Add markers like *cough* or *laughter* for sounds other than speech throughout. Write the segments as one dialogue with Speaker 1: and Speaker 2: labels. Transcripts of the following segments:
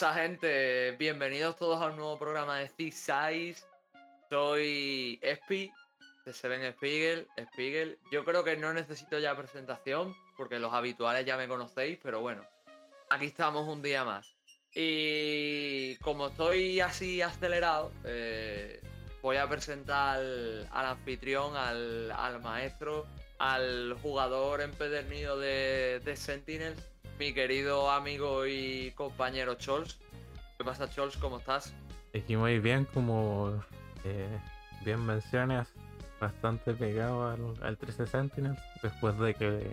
Speaker 1: pasa, gente? Bienvenidos todos a un nuevo programa de C-Size. Soy Espi, de Seven Spiegel, Spiegel. Yo creo que no necesito ya presentación, porque los habituales ya me conocéis, pero bueno, aquí estamos un día más. Y como estoy así acelerado, eh, voy a presentar al, anfitrión, al, maestro, al jugador empedernido de, de Sentinels, mi querido amigo y compañero Chols. ¿Qué pasa, Chols? ¿Cómo estás?
Speaker 2: Aquí muy bien, como eh, bien mencionas, bastante pegado al, al 13 Sentinels, después de que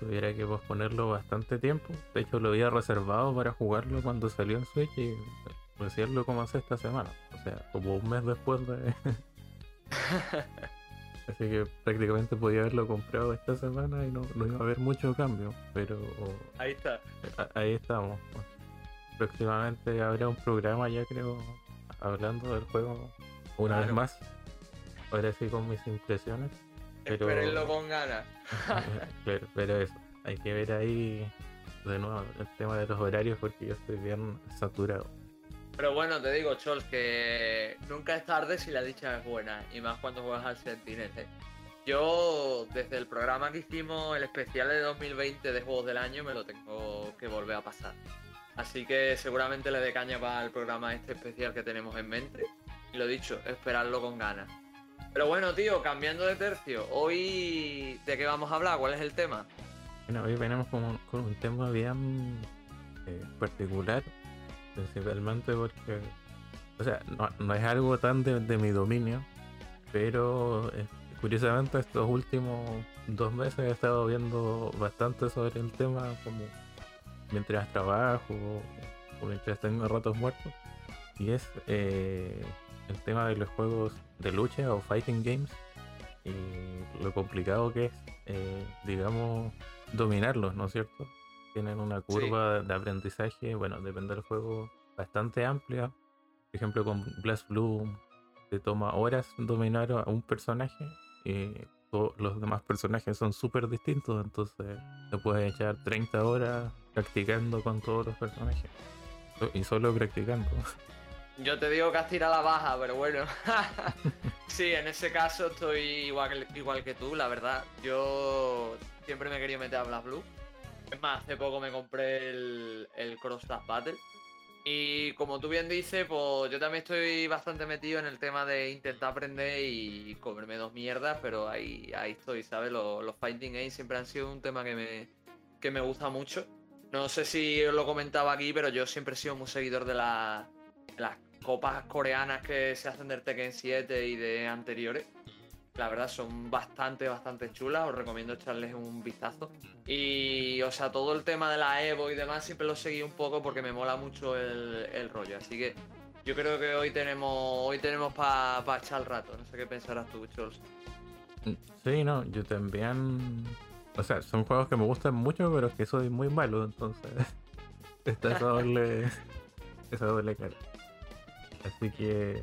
Speaker 2: tuviera que posponerlo bastante tiempo. De hecho, lo había reservado para jugarlo cuando salió en Switch y recién lo comencé esta semana. O sea, como un mes después de. *laughs* Así que prácticamente podía haberlo comprado esta semana y no, iba a haber mucho cambio. Pero.
Speaker 1: Ahí está.
Speaker 2: ahí estamos. Próximamente habrá un programa, ya creo, hablando del juego una vez más. Ahora sí con mis impresiones.
Speaker 1: Pero... Espérenlo con ganas. *laughs*
Speaker 2: pero, pero eso, hay que ver ahí de nuevo el tema de los horarios porque yo estoy bien saturado.
Speaker 1: Pero bueno, te digo, Chols, que nunca es tarde si la dicha es buena, y más cuando juegas al Sentinel. ¿eh? Yo, desde el programa que hicimos, el especial de 2020 de Juegos del Año, me lo tengo que volver a pasar. Así que seguramente le dé caña para el programa este especial que tenemos en mente. Y lo dicho, esperarlo con ganas. Pero bueno, tío, cambiando de tercio, hoy ¿de qué vamos a hablar? ¿Cuál es el tema?
Speaker 2: Bueno, hoy venimos con un, tema bien eh, particular principalmente porque, o sea, no, es algo tan de, mi dominio, pero eh, curiosamente estos últimos dos meses he estado viendo bastante sobre el tema como mientras trabajo o mientras tengo ratos muertos y es eh, el tema de los juegos de lucha o fighting games y lo complicado que es eh, digamos dominarlos no es cierto tienen una curva de aprendizaje, bueno, depende del juego, bastante amplia. Por ejemplo, con Blast Blue te toma horas dominar a un personaje y todos los demás personajes son súper distintos, entonces te puedes echar 30 horas practicando con todos los personajes. Y solo practicando.
Speaker 1: Yo te digo que has tirado la baja, pero bueno. *laughs* sí, en ese caso estoy igual, igual que tú, la verdad. Yo siempre me he querido meter a Blast Blue es más, hace poco me compré el, el Cross Battle. Y como tú bien dices, pues yo también estoy bastante metido en el tema de intentar aprender y comerme dos mierdas, pero ahí, ahí estoy, ¿sabes? Los, los Fighting Games siempre han sido un tema que me, que me gusta mucho. No sé si os lo comentaba aquí, pero yo siempre he sido muy seguidor de, las copas coreanas que se hacen del Tekken 7 y de anteriores. La verdad son bastante, bastante chulas. Os recomiendo echarles un vistazo. Y, o sea, todo el tema de la Evo y demás siempre lo seguí un poco porque me mola mucho el, rollo. Así que yo creo que hoy tenemos hoy tenemos para echar el rato. No sé qué pensarás tú, Chols.
Speaker 2: Sí, no, yo también. O sea, son juegos que me gustan mucho, pero es que soy muy malo, entonces. *laughs* Está esa doble. *laughs* esa doble cara. Así que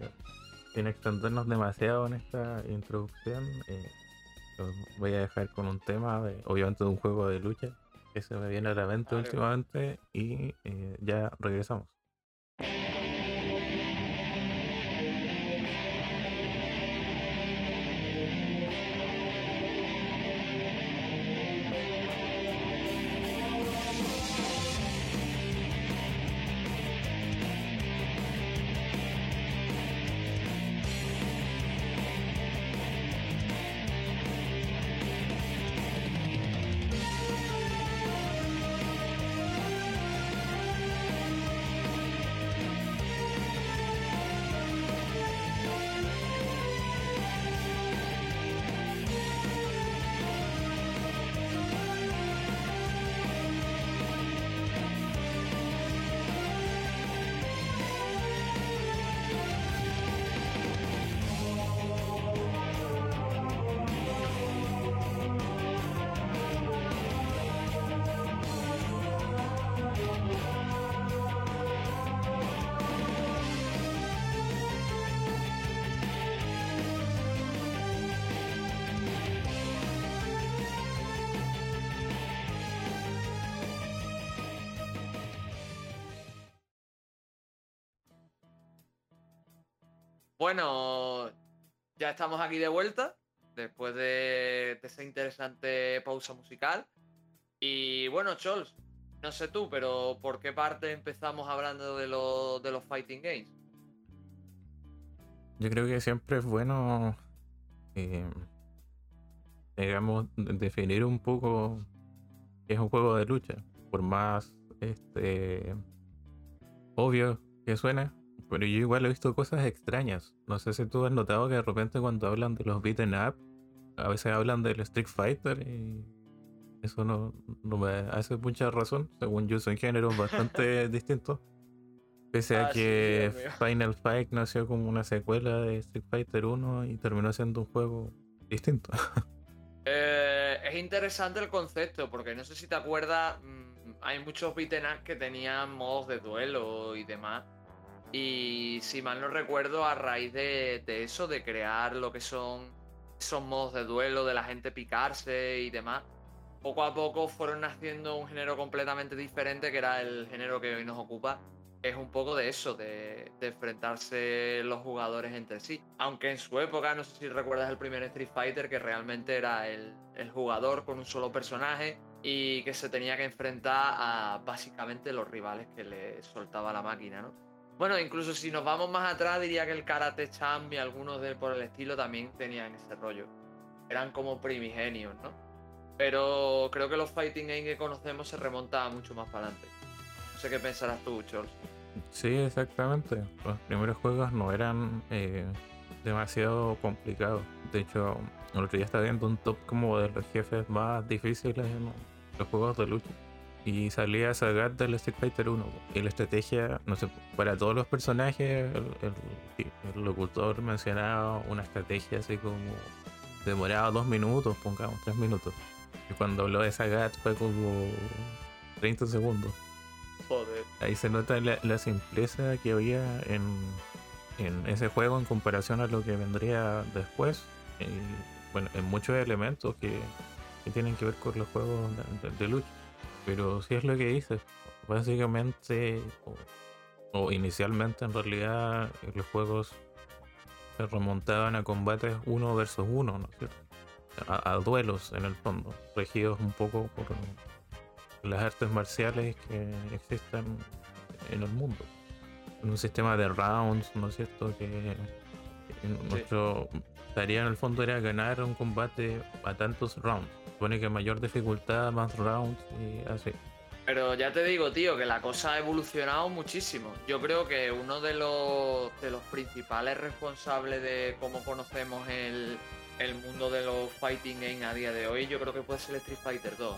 Speaker 2: sin extendernos demasiado en esta introducción, eh, voy a dejar con un tema, de, obviamente de un juego de lucha que se me viene a la mente últimamente y eh, ya regresamos.
Speaker 1: Bueno, ya estamos aquí de vuelta, después de, esa interesante pausa musical. Y bueno, Chols, no sé tú, pero ¿por qué parte empezamos hablando de, de los fighting games?
Speaker 2: Yo creo que siempre es bueno, eh, digamos, de- definir un poco qué es un juego de lucha. Por más este obvio que suene, pero yo igual he visto cosas extrañas. No sé si tú has notado que de repente cuando hablan de los beaten up, a veces hablan del Street Fighter y eso no, no me hace mucha razón. Según yo son géneros bastante *laughs* distintos. Pese a
Speaker 1: Ah,
Speaker 2: que. Final Fight nació como una secuela de Street Fighter 1 y terminó siendo un juego distinto. *laughs*
Speaker 1: Eh, es interesante el concepto, porque no sé si te acuerdas, mm, hay muchos beaten up que tenían modos de duelo y demás. Y si mal no recuerdo, a raíz de, eso, de crear lo que son esos modos de duelo, de la gente picarse y demás, poco a poco fueron naciendo un género completamente diferente, que era el género que hoy nos ocupa. Es un poco de eso, de, de enfrentarse los jugadores entre sí. Aunque en su época, no sé si recuerdas el primer Street Fighter, que realmente era el, el jugador con un solo personaje y que se tenía que enfrentar a básicamente los rivales que le soltaba la máquina, ¿no? Bueno, incluso si nos vamos más atrás, diría que el Karate Champ y algunos de por el estilo también tenían ese rollo. Eran como primigenios, ¿no? Pero creo que los fighting games que conocemos se remontan mucho más para adelante. No sé qué pensarás tú, Charles.
Speaker 2: Sí, exactamente. Los primeros juegos no eran eh, demasiado complicados. De hecho, el otro día estaba viendo un top como de los jefes más difíciles en los juegos de lucha. Y salía Sagat del Street Fighter 1. Y la estrategia, no sé, para todos los personajes, el, el- el locutor mencionaba una estrategia así como demoraba dos minutos, pongamos tres minutos. Y cuando habló de Sagat fue como 30 segundos.
Speaker 1: Joder.
Speaker 2: Ahí se nota la, la simpleza que había en, en ese juego en comparación a lo que vendría después. Y, bueno, en muchos elementos que, que tienen que ver con los juegos de, de- de lucha. Pero sí es lo que dices. Básicamente, o, o inicialmente en realidad, los juegos se remontaban a combates uno versus uno, ¿no es cierto? A, a duelos en el fondo, regidos un poco por las artes marciales que existen en el mundo. En un sistema de rounds, ¿no es cierto? Que, que nuestro tarea en el fondo era ganar un combate a tantos rounds. Supone que mayor dificultad, más rounds y así.
Speaker 1: Pero ya te digo, tío, que la cosa ha evolucionado muchísimo. Yo creo que uno de los, de los principales responsables de cómo conocemos el, el mundo de los fighting games a día de hoy, yo creo que puede ser Street Fighter 2.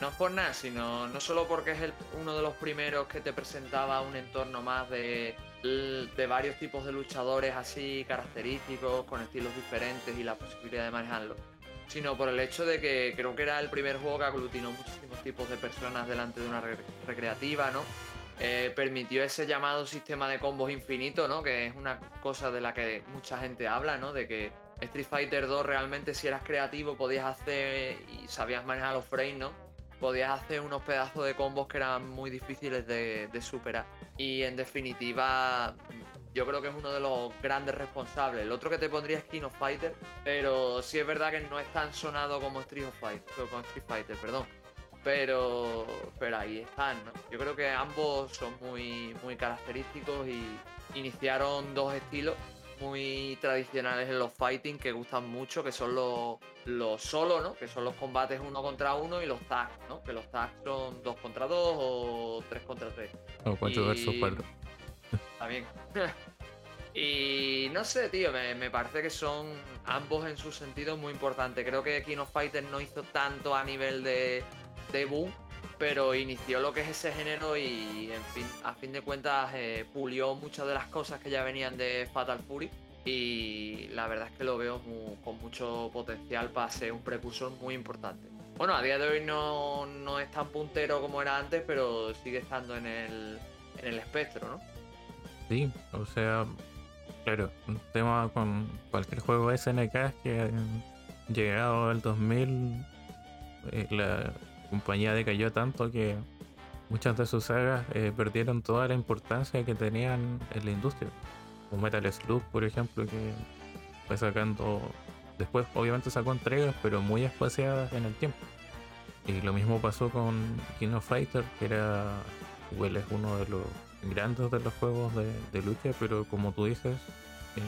Speaker 1: No es por nada, sino no solo porque es el- uno de los primeros que te presentaba un entorno más de, de varios tipos de luchadores así característicos, con estilos diferentes y la posibilidad de manejarlo, sino por el hecho de que creo que era el primer juego que aglutinó muchísimos tipos de personas delante de una re- recreativa, ¿no? Eh, permitió ese llamado sistema de combos infinito, ¿no? Que es una cosa de la que mucha gente habla, ¿no? De que Street Fighter 2 realmente si eras creativo podías hacer y sabías manejar los frames, ¿no? Podías hacer unos pedazos de combos que eran muy difíciles de superar. Y en definitiva, yo creo que es uno de los grandes responsables. El otro que te pondría es King of Fighter, pero sí es verdad que no es tan sonado como Street, of Fight, como Street Fighter, perdón. Pero, pero ahí están, ¿no? Yo creo que ambos son muy, muy característicos y iniciaron dos estilos muy tradicionales en los fighting que gustan mucho, que son los, los solo, ¿no? Que son los combates uno contra uno y los tags, ¿no? Que los tags son dos contra dos o tres contra tres.
Speaker 2: O 4
Speaker 1: Y-
Speaker 2: versus 4.
Speaker 1: Bien. y no sé, tío, me, me parece que son ambos en su sentido muy importantes. Creo que King of Fighters no hizo tanto a nivel de, de boom, pero inició lo que es ese género y, en fin, a fin de cuentas, eh, pulió muchas de las cosas que ya venían de Fatal Fury. Y la verdad es que lo veo con mucho potencial para ser un precursor muy importante. Bueno, a día de hoy no, no es tan puntero como era antes, pero sigue estando en el, en el espectro, ¿no?
Speaker 2: Sí, o sea, claro, un tema con cualquier juego SNK es que llegado al 2000 eh, la compañía decayó tanto que muchas de sus sagas eh, perdieron toda la importancia que tenían en la industria. como Metal Slug, por ejemplo, que fue sacando. Después, obviamente, sacó entregas, pero muy espaciadas en el tiempo. Y lo mismo pasó con King of Fighter, que era. Igual es uno de los grandes de los juegos de, lucha, pero como tú dices, eh,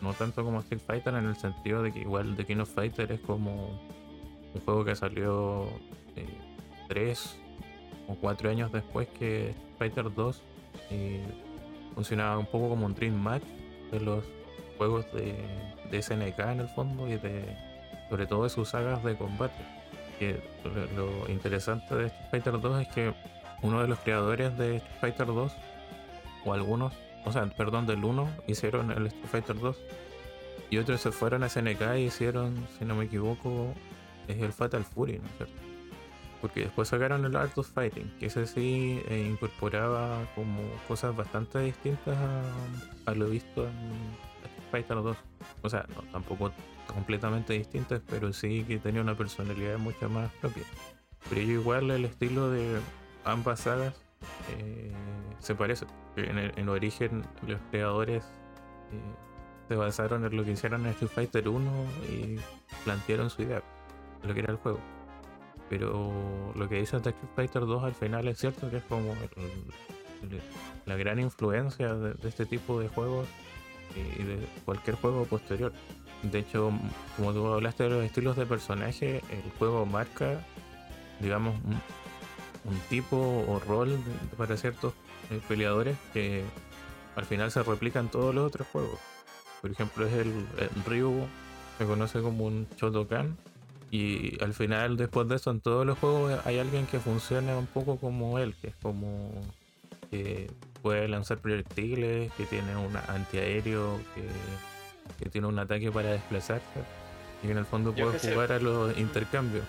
Speaker 2: no tanto como Street Fighter en el sentido de que igual The King of Fighter es como un juego que salió eh, tres o cuatro años después que Street Fighter 2 y funcionaba un poco como un Dream Match de los juegos de, SNK en el fondo y de sobre todo de sus sagas de combate. Que lo, interesante de Street Fighter 2 es que uno de los creadores de Street Fighter 2, o algunos, o sea, perdón, del 1, hicieron el Street Fighter 2 y otros se fueron a SNK y hicieron, si no me equivoco, es el Fatal Fury, ¿no es cierto? Porque después sacaron el Art of Fighting, que ese sí eh, incorporaba como cosas bastante distintas a, lo visto en Street Fighter 2. O sea, no, tampoco completamente distintas, pero sí que tenía una personalidad mucho más propia. Pero igual el estilo de ambas sagas eh, se parece. En, el, origen los creadores eh, se basaron en lo que hicieron en Street Fighter 1 y plantearon su idea, lo que era el juego. Pero lo que dice Street Fighter 2 al final es cierto que es como la gran influencia de, este tipo de juegos y, de cualquier juego posterior. De hecho, como tú hablaste de los estilos de personaje, el juego marca, digamos, un, tipo o rol para ciertos eh, peleadores que al final se replican todos los otros juegos. Por ejemplo, es el, el Ryu, se conoce como un Shotokan, y al final, después de eso, en todos los juegos hay alguien que funciona un poco como él, que es como que puede lanzar proyectiles, que tiene un antiaéreo, que, tiene un ataque para desplazarse. Y en el fondo puede jugar a los intercambios.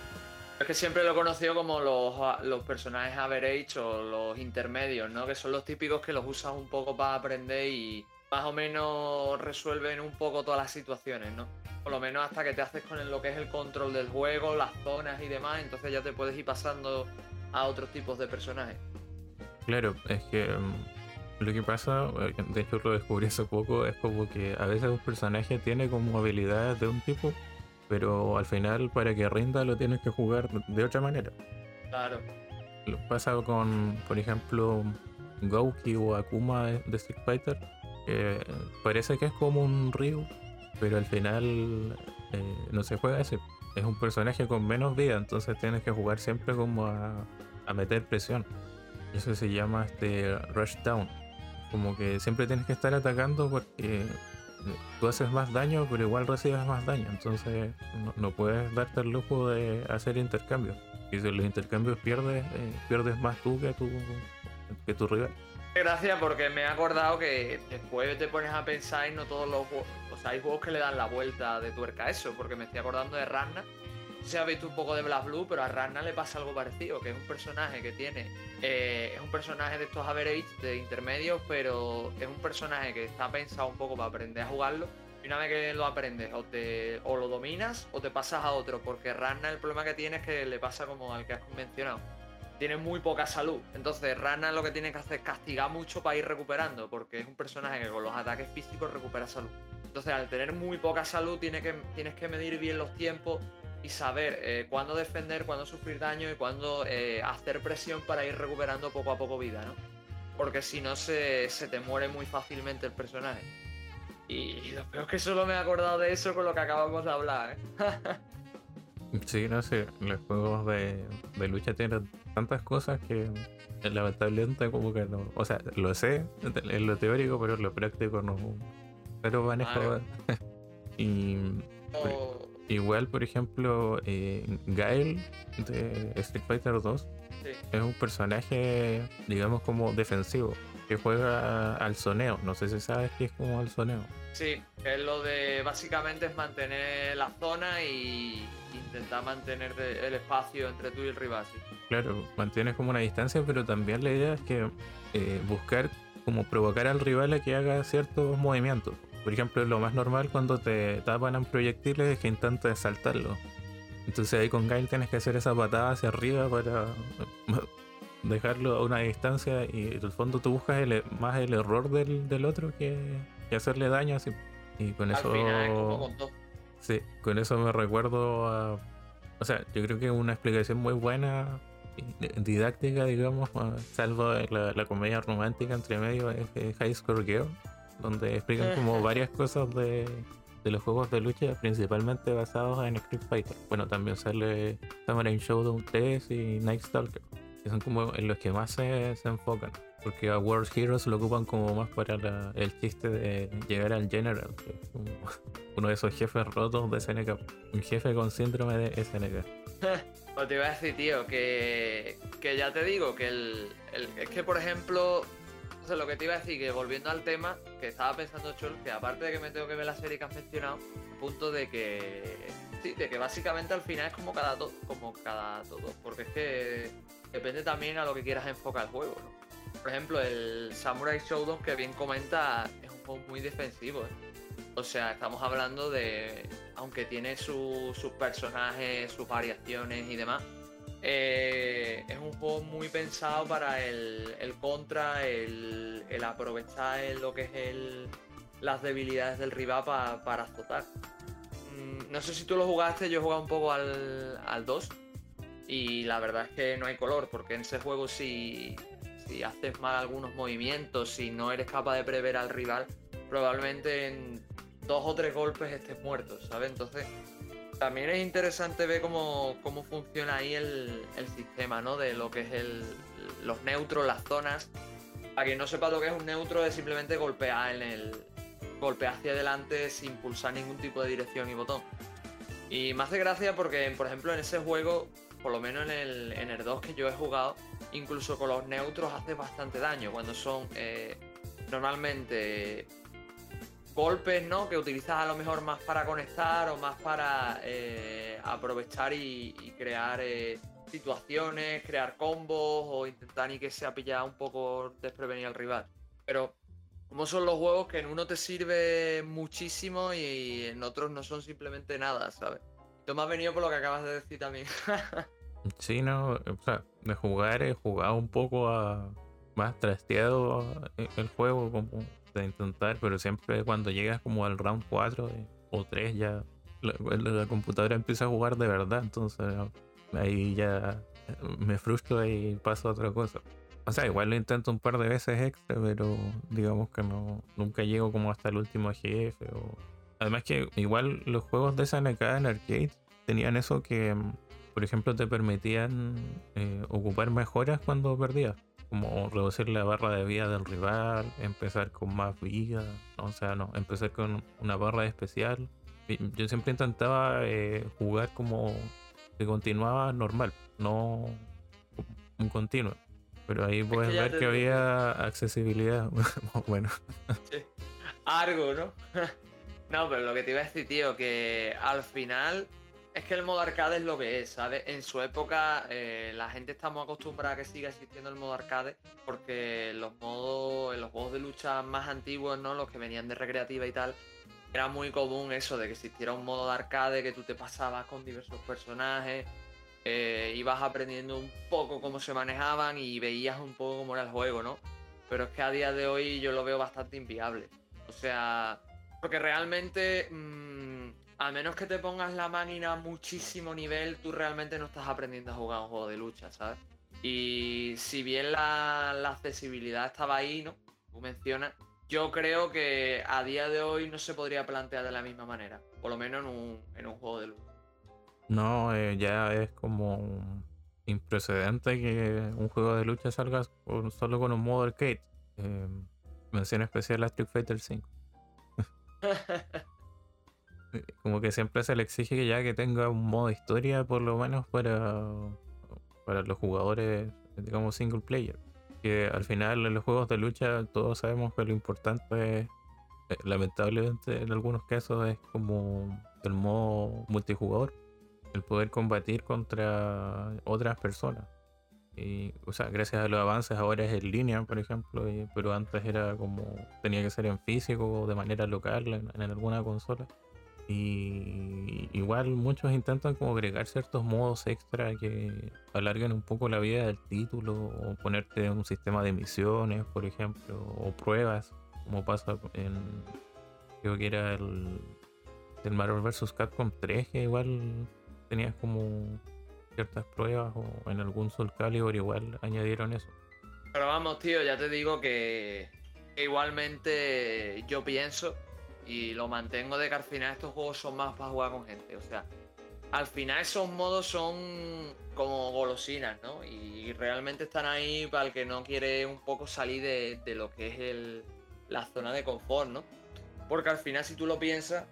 Speaker 1: Es que siempre lo he conocido como los, los personajes average o los intermedios, ¿no? Que son los típicos que los usas un poco para aprender y más o menos resuelven un poco todas las situaciones, ¿no? Por lo menos hasta que te haces con lo que es el control del juego, las zonas y demás, entonces ya te puedes ir pasando a otros tipos de personajes.
Speaker 2: Claro, es que mm, lo que pasa, eh, de hecho lo descubrí hace poco, es como que a veces un personaje tiene como habilidades de un tipo, pero al final para que rinda lo tienes que jugar de otra manera.
Speaker 1: Claro.
Speaker 2: Lo pasa con, por ejemplo, Gouki o Akuma de Street Fighter, que parece que es como un Ryu, pero al final eh, no se juega ese. Es un personaje con menos vida, entonces tienes que jugar siempre como a, meter presión. Eso se llama este rush down. Como que siempre tienes que estar atacando porque tú haces más daño, pero igual recibes más daño. Entonces no, puedes darte el lujo de hacer intercambios. Y si los intercambios pierdes, eh, pierdes más tú que tu, que tu rival.
Speaker 1: Gracias porque me he acordado que después te pones a pensar y no todos los juegos, o sea, hay juegos que le dan la vuelta de tuerca a eso, porque me estoy acordando de Ragnar. Si habéis visto un poco de Black Blue, pero a Ragnar le pasa algo parecido, que es un personaje que tiene, eh, es un personaje de estos average, de intermedios, pero es un personaje que está pensado un poco para aprender a jugarlo. Y una vez que lo aprendes, o, te, o lo dominas o te pasas a otro, porque Ragnar el problema que tiene es que le pasa como al que has mencionado tiene muy poca salud. Entonces, Rana lo que tiene que hacer es castigar mucho para ir recuperando, porque es un personaje que con los ataques físicos recupera salud. Entonces, al tener muy poca salud, tiene que, tienes que medir bien los tiempos y saber eh, cuándo defender, cuándo sufrir daño y cuándo eh, hacer presión para ir recuperando poco a poco vida, ¿no? Porque si no, se, te muere muy fácilmente el personaje. Y, lo peor es que solo me he acordado de eso con lo que acabamos de hablar, ¿eh? *laughs*
Speaker 2: Sí, no sé, los juegos de, de lucha tienen tantas cosas que lamentablemente como que no. O sea, lo sé en lo teórico, pero en lo práctico no. Pero manejo. *laughs* y igual, por ejemplo, eh, Gael de Street Fighter 2 es un personaje, digamos, como defensivo que juega al soneo. No sé si sabes qué es como al soneo.
Speaker 1: Sí, es lo de básicamente es mantener la zona y intentar mantener el espacio entre tú y el rival.
Speaker 2: Claro, mantienes como una distancia, pero también la idea es que eh, buscar como provocar al rival a que haga ciertos movimientos. Por ejemplo, lo más normal cuando te tapan en proyectiles es que intentes saltarlo. Entonces ahí con Gail tienes que hacer esa patada hacia arriba para *laughs* dejarlo a una distancia y en el fondo tú buscas más el error del, otro que, y hacerle daño así. Y con
Speaker 1: Al
Speaker 2: eso.
Speaker 1: final como.
Speaker 2: Sí, con eso me recuerdo a. O sea, yo creo que es una explicación muy buena, didáctica, digamos, a- salvo la, la comedia romántica entre medio, es High Score Girl, donde explican como varias cosas de, de los juegos de lucha, principalmente basados en Street Fighter. Bueno, también sale Samurai Showdown 3 y Night Stalker, que son como en los que más se, se enfocan. Porque a World Heroes lo ocupan como más para la- el chiste de llegar al General, que es como *laughs* uno de esos jefes rotos de SNK. Un jefe con síndrome de SNK.
Speaker 1: Pues *laughs* te iba a decir, tío, que, que ya te digo, que el, el- es que, por ejemplo, lo que te iba a decir, que volviendo al tema, que estaba pensando, Chol, que aparte de que me tengo que ver la serie que han mencionado, punto de que, sí, de que básicamente al final es como cada, to- como cada todo, porque es que depende también a lo que quieras enfocar el juego, ¿no? Por ejemplo, el Samurai Showdown, que bien comenta, es un juego muy defensivo, ¿eh? O sea, estamos hablando de. Aunque tiene su- sus personajes, sus variaciones y demás. eh, juego muy pensado para el, contra, el, aprovechar lo que es el, las debilidades del rival pa- para azotar. Mm, no sé si tú lo jugaste, yo he jugado un poco al, al 2. Y la verdad es que no hay color, porque en ese juego si, si haces mal algunos movimientos, si no eres capaz de prever al rival, probablemente en dos o tres golpes estés muerto, ¿sabes? Entonces, también es interesante ver cómo, cómo funciona ahí el, el sistema, ¿no? De lo que es el, los neutros, las zonas. Para quien no sepa lo que es un neutro, es simplemente golpear en el. golpear hacia adelante sin pulsar ningún tipo de dirección y botón. Y me hace gracia porque, por ejemplo, en ese juego, por lo menos en el, en el 2 que yo he jugado, incluso con los neutros hace bastante daño. Cuando son eh, normalmente golpes, ¿no? Que utilizas a lo mejor más para conectar o más para eh, aprovechar y, crear eh, situaciones, crear combos o intentar ni que sea pillar un poco desprevenido al rival. Pero como son los juegos que en uno te sirve muchísimo y en otros no son simplemente nada, ¿sabes? Tú me has venido por lo que acabas de decir también. *laughs*
Speaker 2: Sí, no, o sea, de jugar he jugado un poco a más trasteado el juego, como de intentar, pero siempre cuando llegas como al round 4 eh, o 3 ya la, la computadora empieza a jugar de verdad, entonces ahí ya me frustro y paso a otra cosa. O sea, igual lo intento un par de veces extra, pero digamos que no nunca llego como hasta el último jefe. O... Además que igual los juegos de SNK en arcade tenían eso que, mm, por ejemplo, te permitían eh, ocupar mejoras cuando perdías. Como reducir la barra de vida del rival, empezar con más vida, o sea, no, empezar con una barra especial. Yo siempre intentaba eh, jugar como que continuaba normal, no un continuo. Pero ahí puedes ver que había accesibilidad. *laughs* bueno,
Speaker 1: Sí. Algo, ¿no? *laughs* no, pero lo que te iba a decir, tío, que al final es que el modo arcade es lo que es, ¿sabes? En su época eh, la gente está muy acostumbrada a que siga existiendo el modo arcade porque los modos, los juegos de lucha más antiguos, ¿no? Los que venían de recreativa y tal, era muy común eso de que existiera un modo de arcade que tú te pasabas con diversos personajes, eh, ibas aprendiendo un poco cómo se manejaban y veías un poco cómo era el juego, ¿no? Pero es que a día de hoy yo lo veo bastante inviable. O sea, porque realmente, mm, a menos que te pongas la máquina a muchísimo nivel, tú realmente no estás aprendiendo a jugar un juego de lucha, ¿sabes? Y si bien la, la accesibilidad estaba ahí, ¿no? Tú mencionas, yo creo que a día de hoy no se podría plantear de la misma manera. Por lo menos en un, en un juego de lucha.
Speaker 2: no, eh, ya es como imprecedente que un juego de lucha salga con- solo con un modo arcade. Eh, mención especial a Street Fighter 5. *laughs* Eh, Como que siempre se le exige que ya que tenga un modo historia, por lo menos para, para los jugadores, digamos, single player. Que al final en los juegos de lucha todos sabemos que lo importante es, eh, lamentablemente en algunos casos, es como el modo multijugador. El poder combatir contra otras personas. Y, o sea, gracias a los avances ahora es en línea, por ejemplo, pero antes era como, tenía que ser en físico o de manera local en alguna consola. Y igual muchos intentan como agregar ciertos modos extra que alarguen un poco la vida del título o ponerte un sistema de misiones, por ejemplo, o pruebas. como pasa en. Creo que era el. El Marvel vs. Capcom 3, que igual tenías como ciertas pruebas, o en algún Soul Calibur igual añadieron eso.
Speaker 1: Pero vamos, tío, ya te digo que, igualmente yo pienso y lo mantengo de que al final estos juegos son más para jugar con gente. O sea, al final esos modos son como golosinas, ¿no? Y realmente están ahí para el que no quiere un poco salir de, lo que es el, la zona de confort, ¿no? Porque al final, si tú lo piensas,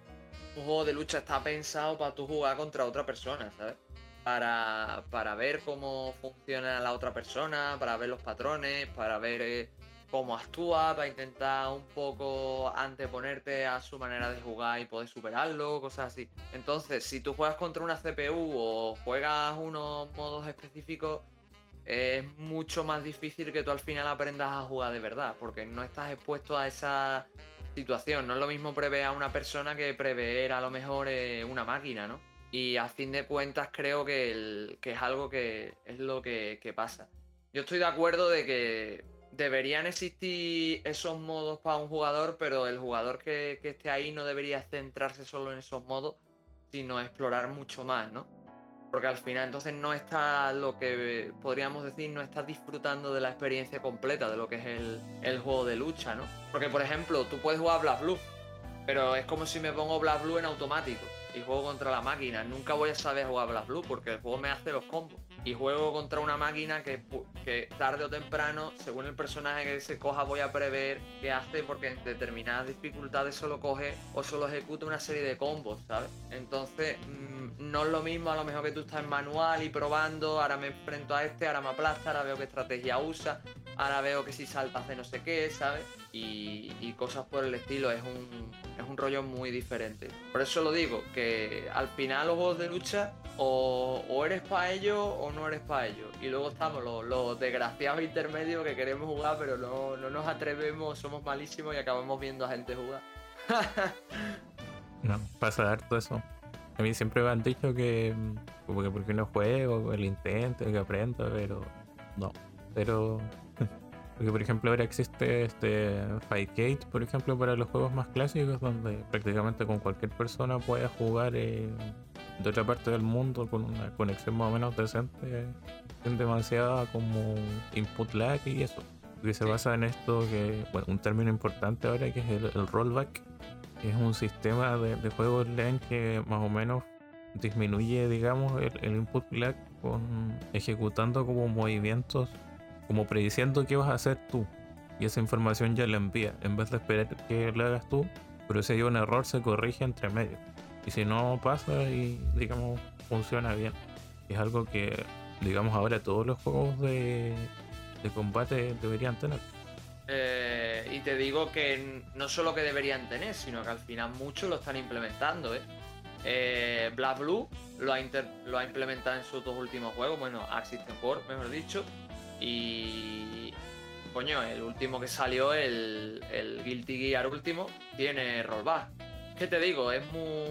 Speaker 1: un juego de lucha está pensado para tú jugar contra otra persona, ¿sabes? Para, para ver cómo funciona la otra persona, para ver los patrones, para ver eh, cómo actúa, para intentar un poco anteponerte a su manera de jugar y poder superarlo, cosas así. Entonces, si tú juegas contra una CPU o juegas unos modos específicos, es mucho más difícil que tú al final aprendas a jugar de verdad, porque no estás expuesto a esa situación. No es lo mismo prever a una persona que prever a lo mejor eh, una máquina, ¿no? Y a fin de cuentas creo que, es algo que es lo que, que pasa. Yo estoy de acuerdo de que deberían existir esos modos para un jugador, pero el jugador que, esté ahí no debería centrarse solo en esos modos, sino explorar mucho más, ¿no? Porque al final entonces no está lo que podríamos decir, no estás disfrutando de la experiencia completa de lo que es el, juego de lucha, ¿no? Porque por ejemplo, tú puedes jugar Black Blue, pero es como si me pongo Black Blue en automático y juego contra la máquina. Nunca voy a saber jugar Black Blue porque el juego me hace los combos y juego contra una máquina que, tarde o temprano, según el personaje que se coja, voy a prever qué hace porque en determinadas dificultades solo coge o solo ejecuta una serie de combos, ¿sabes? Entonces, mm, no es lo mismo a lo mejor que tú estás en manual y probando, ahora me enfrento a este, ahora me aplasta, ahora veo qué estrategia usa, ahora veo que si salta hace no sé qué, ¿sabes? Y, cosas por el estilo, es un, es un rollo muy diferente. Por eso lo digo, que al final los juegos de lucha o, eres para ello o no eres para ello. Y luego estamos los, desgraciados intermedios que queremos jugar, pero no, nos atrevemos, somos malísimos y acabamos viendo a gente jugar. *laughs*
Speaker 2: no, pasa harto eso. A mí siempre me han dicho que, como que porque no juego, el intento, que aprendo, pero no. Pero porque por ejemplo ahora existe este Fightgate, por ejemplo, para los juegos más clásicos, donde prácticamente con cualquier persona puede jugar eh, de otra parte del mundo con una conexión más o menos decente, sin demasiada como input lag y eso. Que se basa en esto que, bueno, un término importante ahora que es el, rollback, que es un sistema de, juego online que más o menos disminuye, digamos, el, el, input lag con ejecutando como movimientos, como prediciendo qué vas a hacer tú. Y esa información ya la envía, en vez de esperar que la hagas tú, pero si hay un error se corrige entre medio. Y si no pasa y, digamos, funciona bien. Es algo que, digamos, ahora todos los juegos de, combate deberían tener.
Speaker 1: Eh, y te digo que no solo que deberían tener, sino que al final muchos lo están implementando, ¿eh? eh Black Blue lo ha, lo ha implementado en sus dos últimos juegos, bueno, Axis War, mejor dicho. Y. Coño, el último que salió, el, el Guilty Gear último, tiene rollback. ¿Qué te digo? Es muy.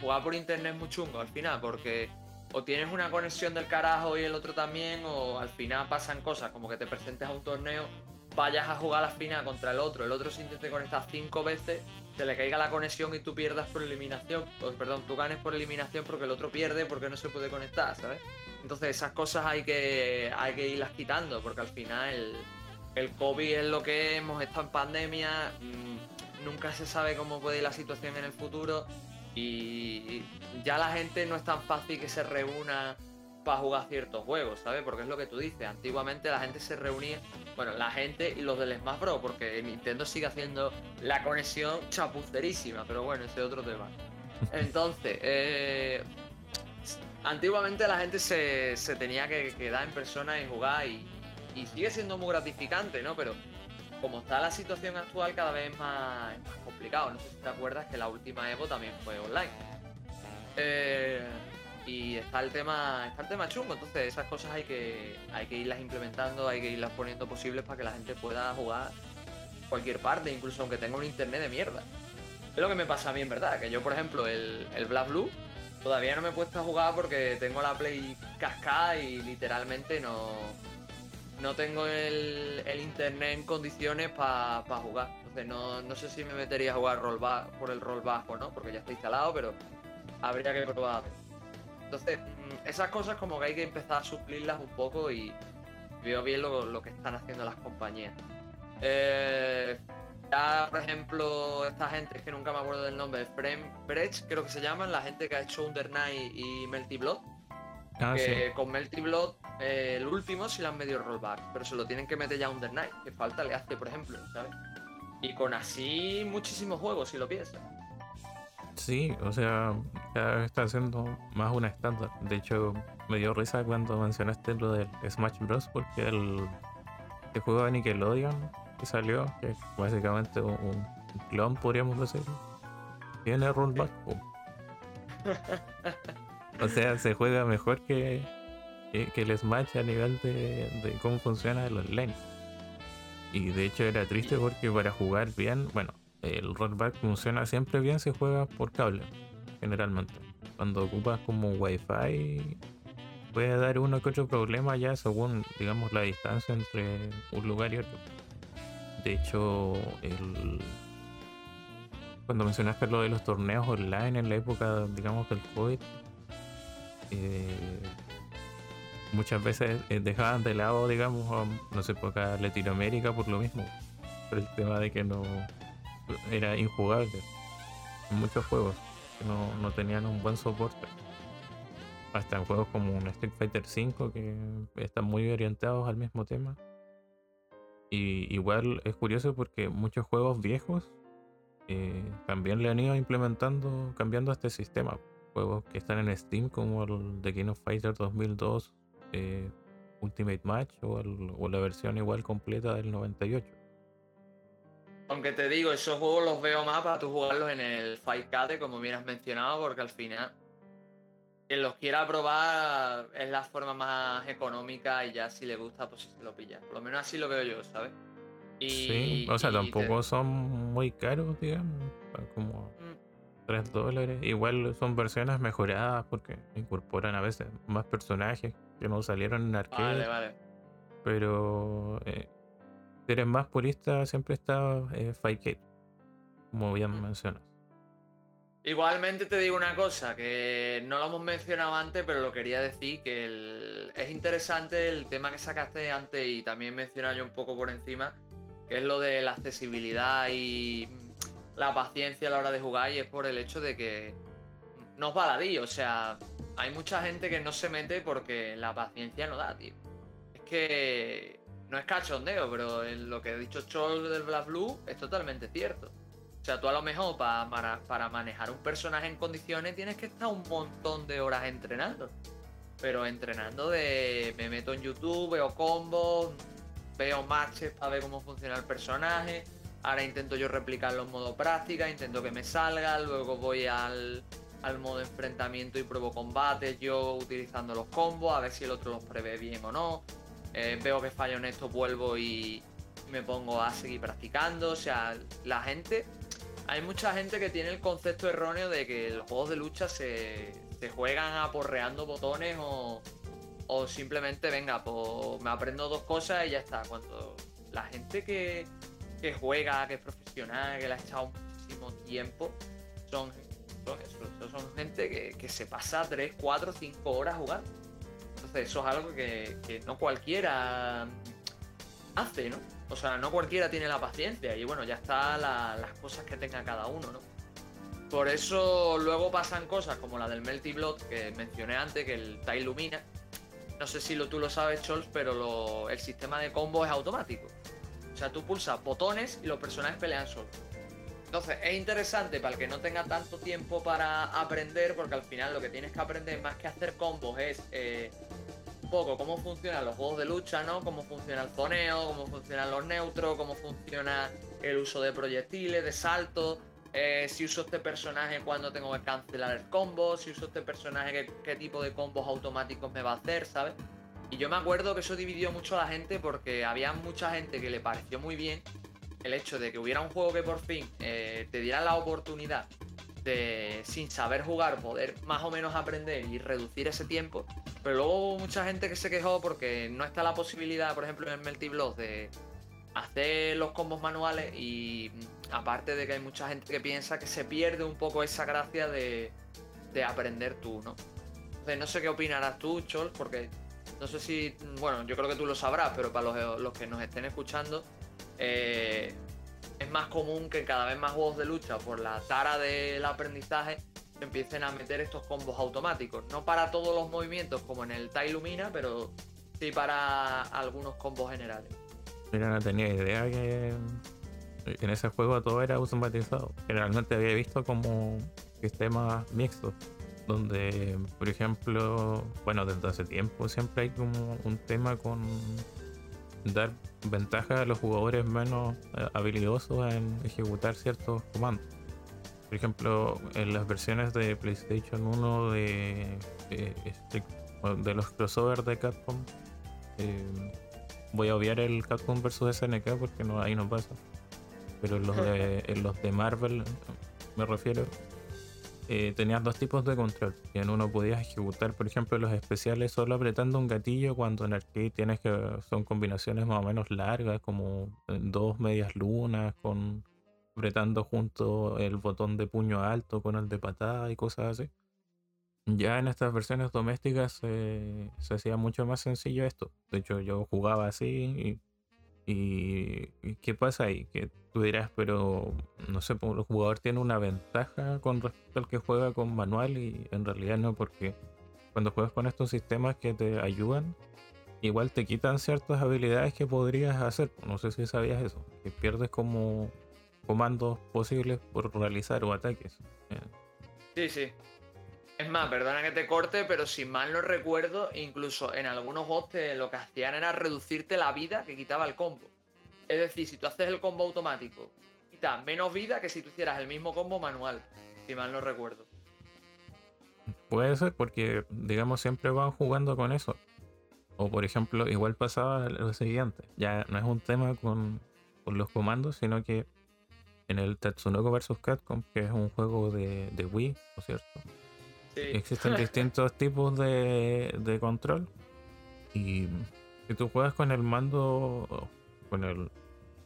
Speaker 1: Jugar por internet es muy chungo al final, porque o tienes una conexión del carajo y el otro también, o al final pasan cosas como que te presentes a un torneo, vayas a jugar a la final contra el otro, el otro se intente conectar cinco veces, te le caiga la conexión y tú pierdas por eliminación, o, perdón, tú ganes por eliminación porque el otro pierde porque no se puede conectar, ¿sabes? Entonces esas cosas hay que, hay que irlas quitando, porque al final el, el COVID es lo que hemos estado en pandemia. Mm, nunca se sabe cómo puede ir la situación en el futuro y ya la gente no es tan fácil que se reúna para jugar ciertos juegos, ¿sabes? Porque es lo que tú dices, antiguamente la gente se reunía, bueno, la gente y los del Smash Bros, porque Nintendo sigue haciendo la conexión chapucerísima, pero bueno, ese es otro tema. *laughs* Entonces, eh, antiguamente la gente se, tenía que quedar en persona y jugar y, y sigue siendo muy gratificante, ¿no? Pero como está la situación actual, cada vez es más, complicado. No sé si te acuerdas que la última Evo también fue online. Eh, y está el tema está el tema chungo entonces esas cosas hay que hay que irlas implementando hay que irlas poniendo posibles para que la gente pueda jugar cualquier parte incluso aunque tenga un internet de mierda es lo que me pasa a mí en verdad que yo por ejemplo el, el Black Blue todavía no me he puesto a jugar porque tengo la play cascada y literalmente no no tengo el, internet en condiciones para jugar. Entonces no, no, sé si me metería a jugar roll por el rol bajo, ¿no? Porque ya está instalado, pero habría que probar. Entonces, mm, esas cosas como que hay que empezar a suplirlas un poco y veo bien lo, lo que están haciendo las compañías. Eh, ya, por ejemplo, esta gente, es que nunca me acuerdo del nombre, Frame Breach, creo que se llaman, la gente que ha hecho Under Night y Melty Blood. Ah, que con Melty Blood, eh, el último sí le han medio rollback, pero se lo tienen que meter ya Under Night, que falta le hace, por ejemplo, ¿sabes? Y con así muchísimos juegos, si lo piensas.
Speaker 2: Sí, o sea, cada vez está siendo más una estándar. De hecho, me dio risa cuando mencionaste lo del Smash Bros. porque el, el juego de Nickelodeon que salió, que es básicamente un, clon, podríamos decir, tiene rollback. o sea, se juega mejor que, que, el Smash a nivel de, de cómo funciona el online. Y de hecho era triste porque para jugar bien, bueno, el rollback funciona siempre bien si juegas por cable, generalmente. Cuando ocupas como wifi puede dar uno que otro problema ya según digamos la distancia entre un lugar y otro. De hecho, el... cuando mencionaste lo de los torneos online en la época, digamos, del COVID, eh, muchas veces eh, dejaban de lado, digamos, no sé, por acá Latinoamérica por lo mismo, por el tema de que no era injugable en muchos juegos no, no tenían un buen soporte. Hasta en juegos como un Street Fighter V que están muy orientados al mismo tema y igual es curioso porque muchos juegos viejos eh, también le han ido implementando, cambiando este sistema. Juegos que están en Steam como el de King of Fighters 2002 eh, Ultimate Match o, la versión igual completa del 98.
Speaker 1: Aunque te digo, esos juegos los veo más para tú jugarlos en el Fight Cade, como bien has mencionado, porque al final quien los quiera probar es la forma más económica y ya si le gusta, pues se lo pilla. Por lo menos así lo veo yo, ¿sabes?
Speaker 2: Y, sí, o sea, tampoco son muy caros, digamos, como 3 mm. dólares. Igual son versiones mejoradas porque incorporan a veces más personajes que no salieron en arcade. Vale, vale. Pero eh, si eres más purista, siempre está eh, como bien mm. mencionas.
Speaker 1: Igualmente te digo una cosa, que no lo hemos mencionado antes, pero lo quería decir, que es interesante el tema que sacaste antes y también mencionar yo un poco por encima, que es lo de la accesibilidad y la paciencia a la hora de jugar y es por el hecho de que no es baladí, o sea, hay mucha gente que no se mete porque la paciencia no da, tío. Es que no es cachondeo, pero lo que ha dicho Chol del Black Blue es totalmente cierto. O sea, tú a lo mejor para, para, manejar un personaje en condiciones tienes que estar un montón de horas entrenando. Pero entrenando de. Me meto en YouTube, veo combos, veo matches para ver cómo funciona el personaje. Ahora intento yo replicarlo en modo práctica, intento que me salga, luego voy al, al modo enfrentamiento y pruebo combates yo utilizando los combos, a ver si el otro los prevé bien o no. Eh, veo que fallo en esto, vuelvo y me pongo a seguir practicando. O sea, la gente hay mucha gente que tiene el concepto erróneo de que los juegos de lucha se, juegan aporreando botones o, simplemente, venga, pues me aprendo dos cosas y ya está. Cuando la gente que, juega, que es profesional, que le ha echado muchísimo tiempo, son, son, gente que, se pasa 3, 4, 5 horas jugando. Eso es algo que, que no cualquiera hace, ¿no? O sea, no cualquiera tiene la paciencia y bueno, ya está las cosas que tenga cada uno, ¿no? Por eso luego pasan cosas como la del Melty Blood que mencioné antes, que el te ilumina. No sé si lo, tú lo sabes, Chols, pero el sistema de combo es automático. O sea, tú pulsas botones y los personajes pelean solos. Entonces, es interesante para el que no tenga tanto tiempo para aprender, porque al final lo que tienes que aprender más que hacer combos es eh, poco cómo funcionan los juegos de lucha, ¿no? Cómo funciona el zoneo, cómo funcionan los neutros, cómo funciona el uso de proyectiles, de salto, eh, si uso este personaje cuando tengo que cancelar el combo, si uso este personaje qué, tipo de combos automáticos me va a hacer, ¿sabes? Y yo me acuerdo que eso dividió mucho a la gente porque había mucha gente que le pareció muy bien el hecho de que hubiera un juego que por fin eh, te diera la oportunidad de sin saber jugar poder más o menos aprender y reducir ese tiempo. Pero luego hubo mucha gente que se quejó porque no está la posibilidad, por ejemplo, en el Melty Block de hacer los combos manuales y mm, aparte de que hay mucha gente que piensa que se pierde un poco esa gracia de, de aprender tú, ¿no? Entonces no sé qué opinarás tú, Chol, porque no sé si, mm, bueno, yo creo que tú lo sabrás, pero para los, los que nos estén escuchando, eh, es más común que cada vez más juegos de lucha por la tara del aprendizaje empiecen a meter estos combos automáticos. No para todos los movimientos como en el Tai Lumina, pero sí para algunos combos generales.
Speaker 2: Mira, no tenía idea que en ese juego todo era automatizado. Generalmente había visto como sistemas mixtos, donde, por ejemplo, bueno, desde hace tiempo siempre hay como un tema con dar ventaja a los jugadores menos eh, habilidosos en ejecutar ciertos comandos. Por ejemplo, en las versiones de PlayStation 1 de, de, los crossovers de Capcom, eh, voy a obviar el Capcom vs SNK porque ahí no pasa. Pero los de, en los de Marvel, me refiero, eh, tenías dos tipos de control. En uno podías ejecutar, por ejemplo, los especiales solo apretando un gatillo, cuando en arcade tienes que. son combinaciones más o menos largas, como dos medias lunas, con apretando junto el botón de puño alto con el de patada y cosas así. Ya en estas versiones domésticas se hacía mucho más sencillo esto. De hecho, yo jugaba así y ¿Y qué pasa ahí? Que tú dirás, pero no sé, pues, el jugador tiene una ventaja con respecto al que juega con manual y en realidad no, porque cuando juegas con estos sistemas que te ayudan, igual te quitan ciertas habilidades que podrías hacer. No sé si sabías eso, que pierdes como comandos posibles por realizar o ataques.
Speaker 1: Sí, sí. Es más, perdona que te corte, pero si mal no recuerdo, incluso en algunos juegos lo que hacían era reducirte la vida que quitaba el combo. Es decir, si tú haces el combo automático, quita menos vida que si tú hicieras el mismo combo manual, si mal no recuerdo.
Speaker 2: Puede ser porque, digamos, siempre van jugando con eso. O por ejemplo, igual pasaba lo siguiente. Ya no es un tema con, los comandos, sino que en el Tatsunoko vs. Capcom, que es un juego de, de Wii, ¿no es cierto? Existen *laughs* distintos tipos de, control. Y si tú juegas con el mando, con el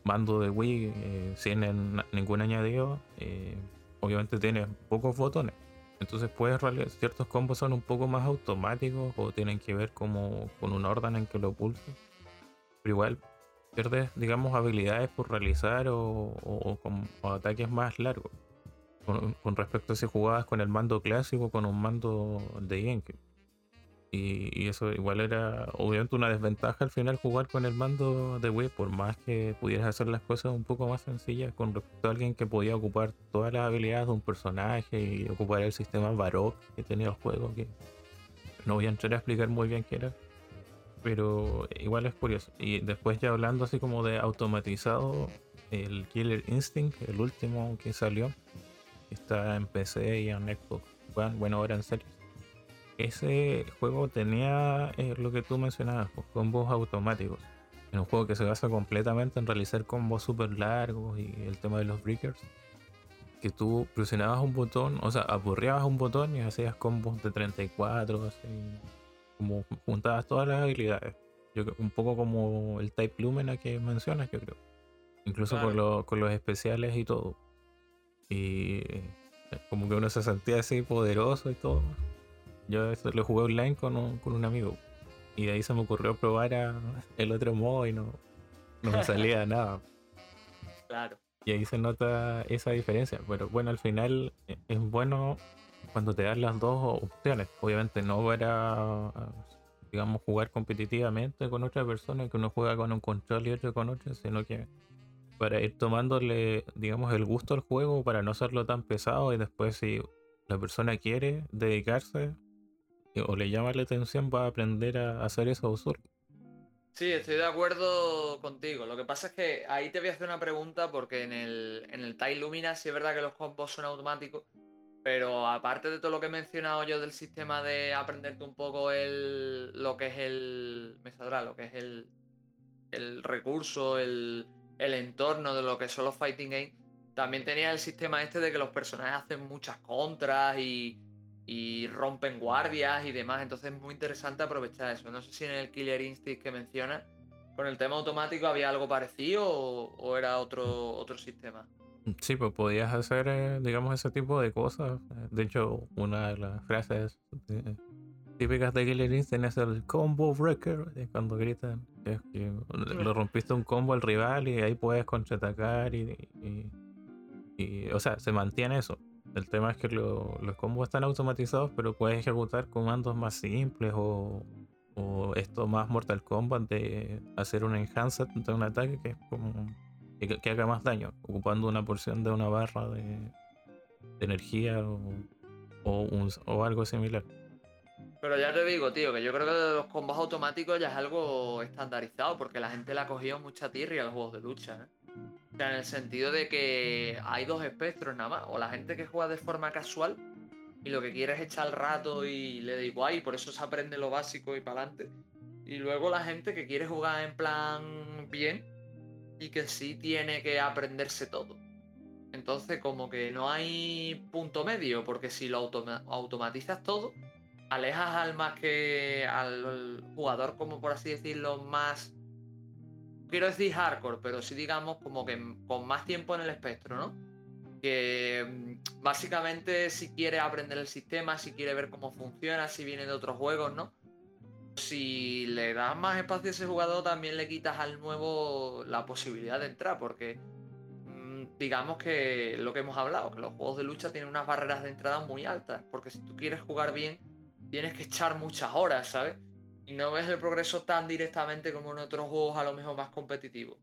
Speaker 2: mando de Wii eh, sin ningún añadido, eh, obviamente tienes pocos botones. Entonces puedes realizar ciertos combos son un poco más automáticos o tienen que ver como con un orden en que lo pulses. Pero igual pierdes, digamos, habilidades por realizar o, o ataques más largos con, respecto a si jugabas con el mando clásico con un mando de GameCube. Y, eso igual era obviamente una desventaja al final jugar con el mando de Wii, por más que pudieras hacer las cosas un poco más sencillas con respecto a alguien que podía ocupar todas las habilidades de un personaje y ocupar el sistema Baroque que tenía el juego, que no voy a entrar a explicar muy bien qué era. Pero igual es curioso. Y después ya hablando así como de automatizado, el Killer Instinct, el último que salió, está en PC y en Xbox bueno, ahora en serio. Ese juego tenía eh, lo que tú mencionabas, pues, combos automáticos. En un juego que se basa completamente en realizar combos súper largos y el tema de los breakers. Que tú presionabas un botón, o sea, apurreabas un botón y hacías combos de 34, así, como juntabas todas las habilidades. Yo, un poco como el Type Lumina que mencionas, yo creo. Incluso con, con los especiales y todo. Y como que uno se sentía así poderoso y todo. Yo eso lo jugué online con un, con un amigo. Y de ahí se me ocurrió probar el otro modo y no, no me salía *laughs* nada.
Speaker 1: Claro.
Speaker 2: Y ahí se nota esa diferencia. Pero bueno, al final e, es bueno cuando te dan las dos opciones. Obviamente no para, digamos, jugar competitivamente con otra persona, que uno juega con un control y otro con otro, sino que para ir tomándole, digamos, el gusto al juego, para no hacerlo tan pesado y después si la persona quiere dedicarse eh, o le llama la atención, va a aprender a hacer eso usual.
Speaker 1: Sí, estoy de acuerdo contigo. Lo que pasa es que ahí te voy a hacer una pregunta porque en el, en el Tile Lumina sí es verdad que los combos son automáticos, pero aparte de todo lo que he mencionado yo del sistema de aprenderte un poco el, lo que es el... Me lo que es el, el recurso, el, el entorno de lo que son los fighting games, también tenía el sistema este de que los personajes hacen muchas contras y, y rompen guardias y demás. Entonces es muy interesante aprovechar eso. No sé si en el Killer Instinct que menciona con el tema automático había algo parecido o, era otro, otro sistema.
Speaker 2: Sí, pues podías hacer, eh, digamos, ese tipo de cosas. De hecho, una de las frases típicas de Killer Instinct es el combo breaker, cuando gritan. Es que lo rompiste un combo al rival y ahí puedes contraatacar y, y, o sea, se mantiene eso. El tema es que los combos están automatizados, pero puedes ejecutar comandos más simples o, o esto más Mortal Kombat de hacer un enhancer de un ataque que es como que, haga más daño, ocupando una porción de una barra de, energía o, o, algo similar.
Speaker 1: Pero ya te digo, tío, que yo creo que los combos automáticos ya es algo estandarizado, porque la gente le ha cogido mucha tirria a los juegos de lucha. ¿eh? O sea, en el sentido de que hay dos espectros nada más. O la gente que juega de forma casual y lo que quiere es echar el rato y le da igual y por eso se aprende lo básico y para adelante. Y luego la gente que quiere jugar en plan bien y que sí tiene que aprenderse todo. Entonces como que no hay punto medio, porque si lo automatizas todo, alejas al más que al jugador como por así decirlo más quiero decir hardcore, pero sí digamos como que con más tiempo en el espectro, ¿no? que mm, básicamente si quiere aprender el sistema, si quiere ver cómo funciona, si viene de otros juegos, ¿no? Si le das más espacio a ese jugador, también le quitas al nuevo la posibilidad de entrar, porque mm, digamos que lo que hemos hablado, que los juegos de lucha tienen unas barreras de entrada muy altas, porque si tú quieres jugar bien, tienes que echar muchas horas, ¿sabes? Y no ves el progreso tan directamente como en otros juegos a lo mejor más competitivos.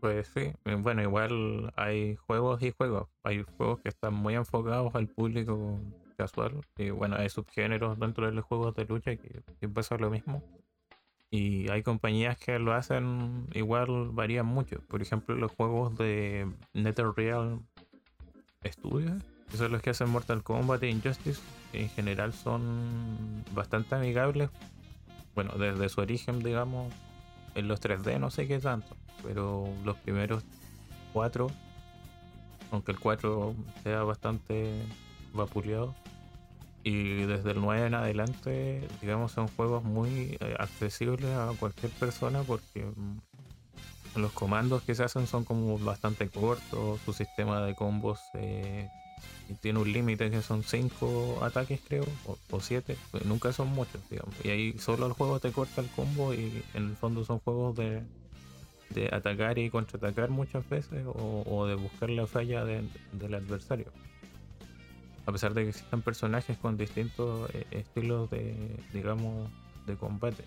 Speaker 2: Pues sí, eh, bueno, igual hay juegos y juegos. Hay juegos que están muy enfocados al público casual. Y bueno, hay subgéneros dentro de los juegos de lucha que siempre son lo mismo. Y hay compañías que lo hacen igual, varían mucho. Por ejemplo, los juegos de NetherReal Studios, que son los que hacen Mortal Kombat e Injustice, en general son bastante amigables. Bueno, desde su origen, digamos, en los 3D no sé qué tanto pero los primeros cuatro, aunque el 4 sea bastante vapuleado, y desde el 9 en adelante, digamos, son juegos muy eh, accesibles a cualquier persona porque mm, los comandos que se hacen son como bastante cortos, su sistema de combos eh, tiene un límite que son 5 ataques creo, o 7, nunca son muchos, digamos, y ahí solo el juego te corta el combo y en el fondo son juegos de de atacar y contraatacar muchas veces o, de buscar la falla del adversario. A pesar de que existan personajes con distintos eh, estilos de, digamos, de combate.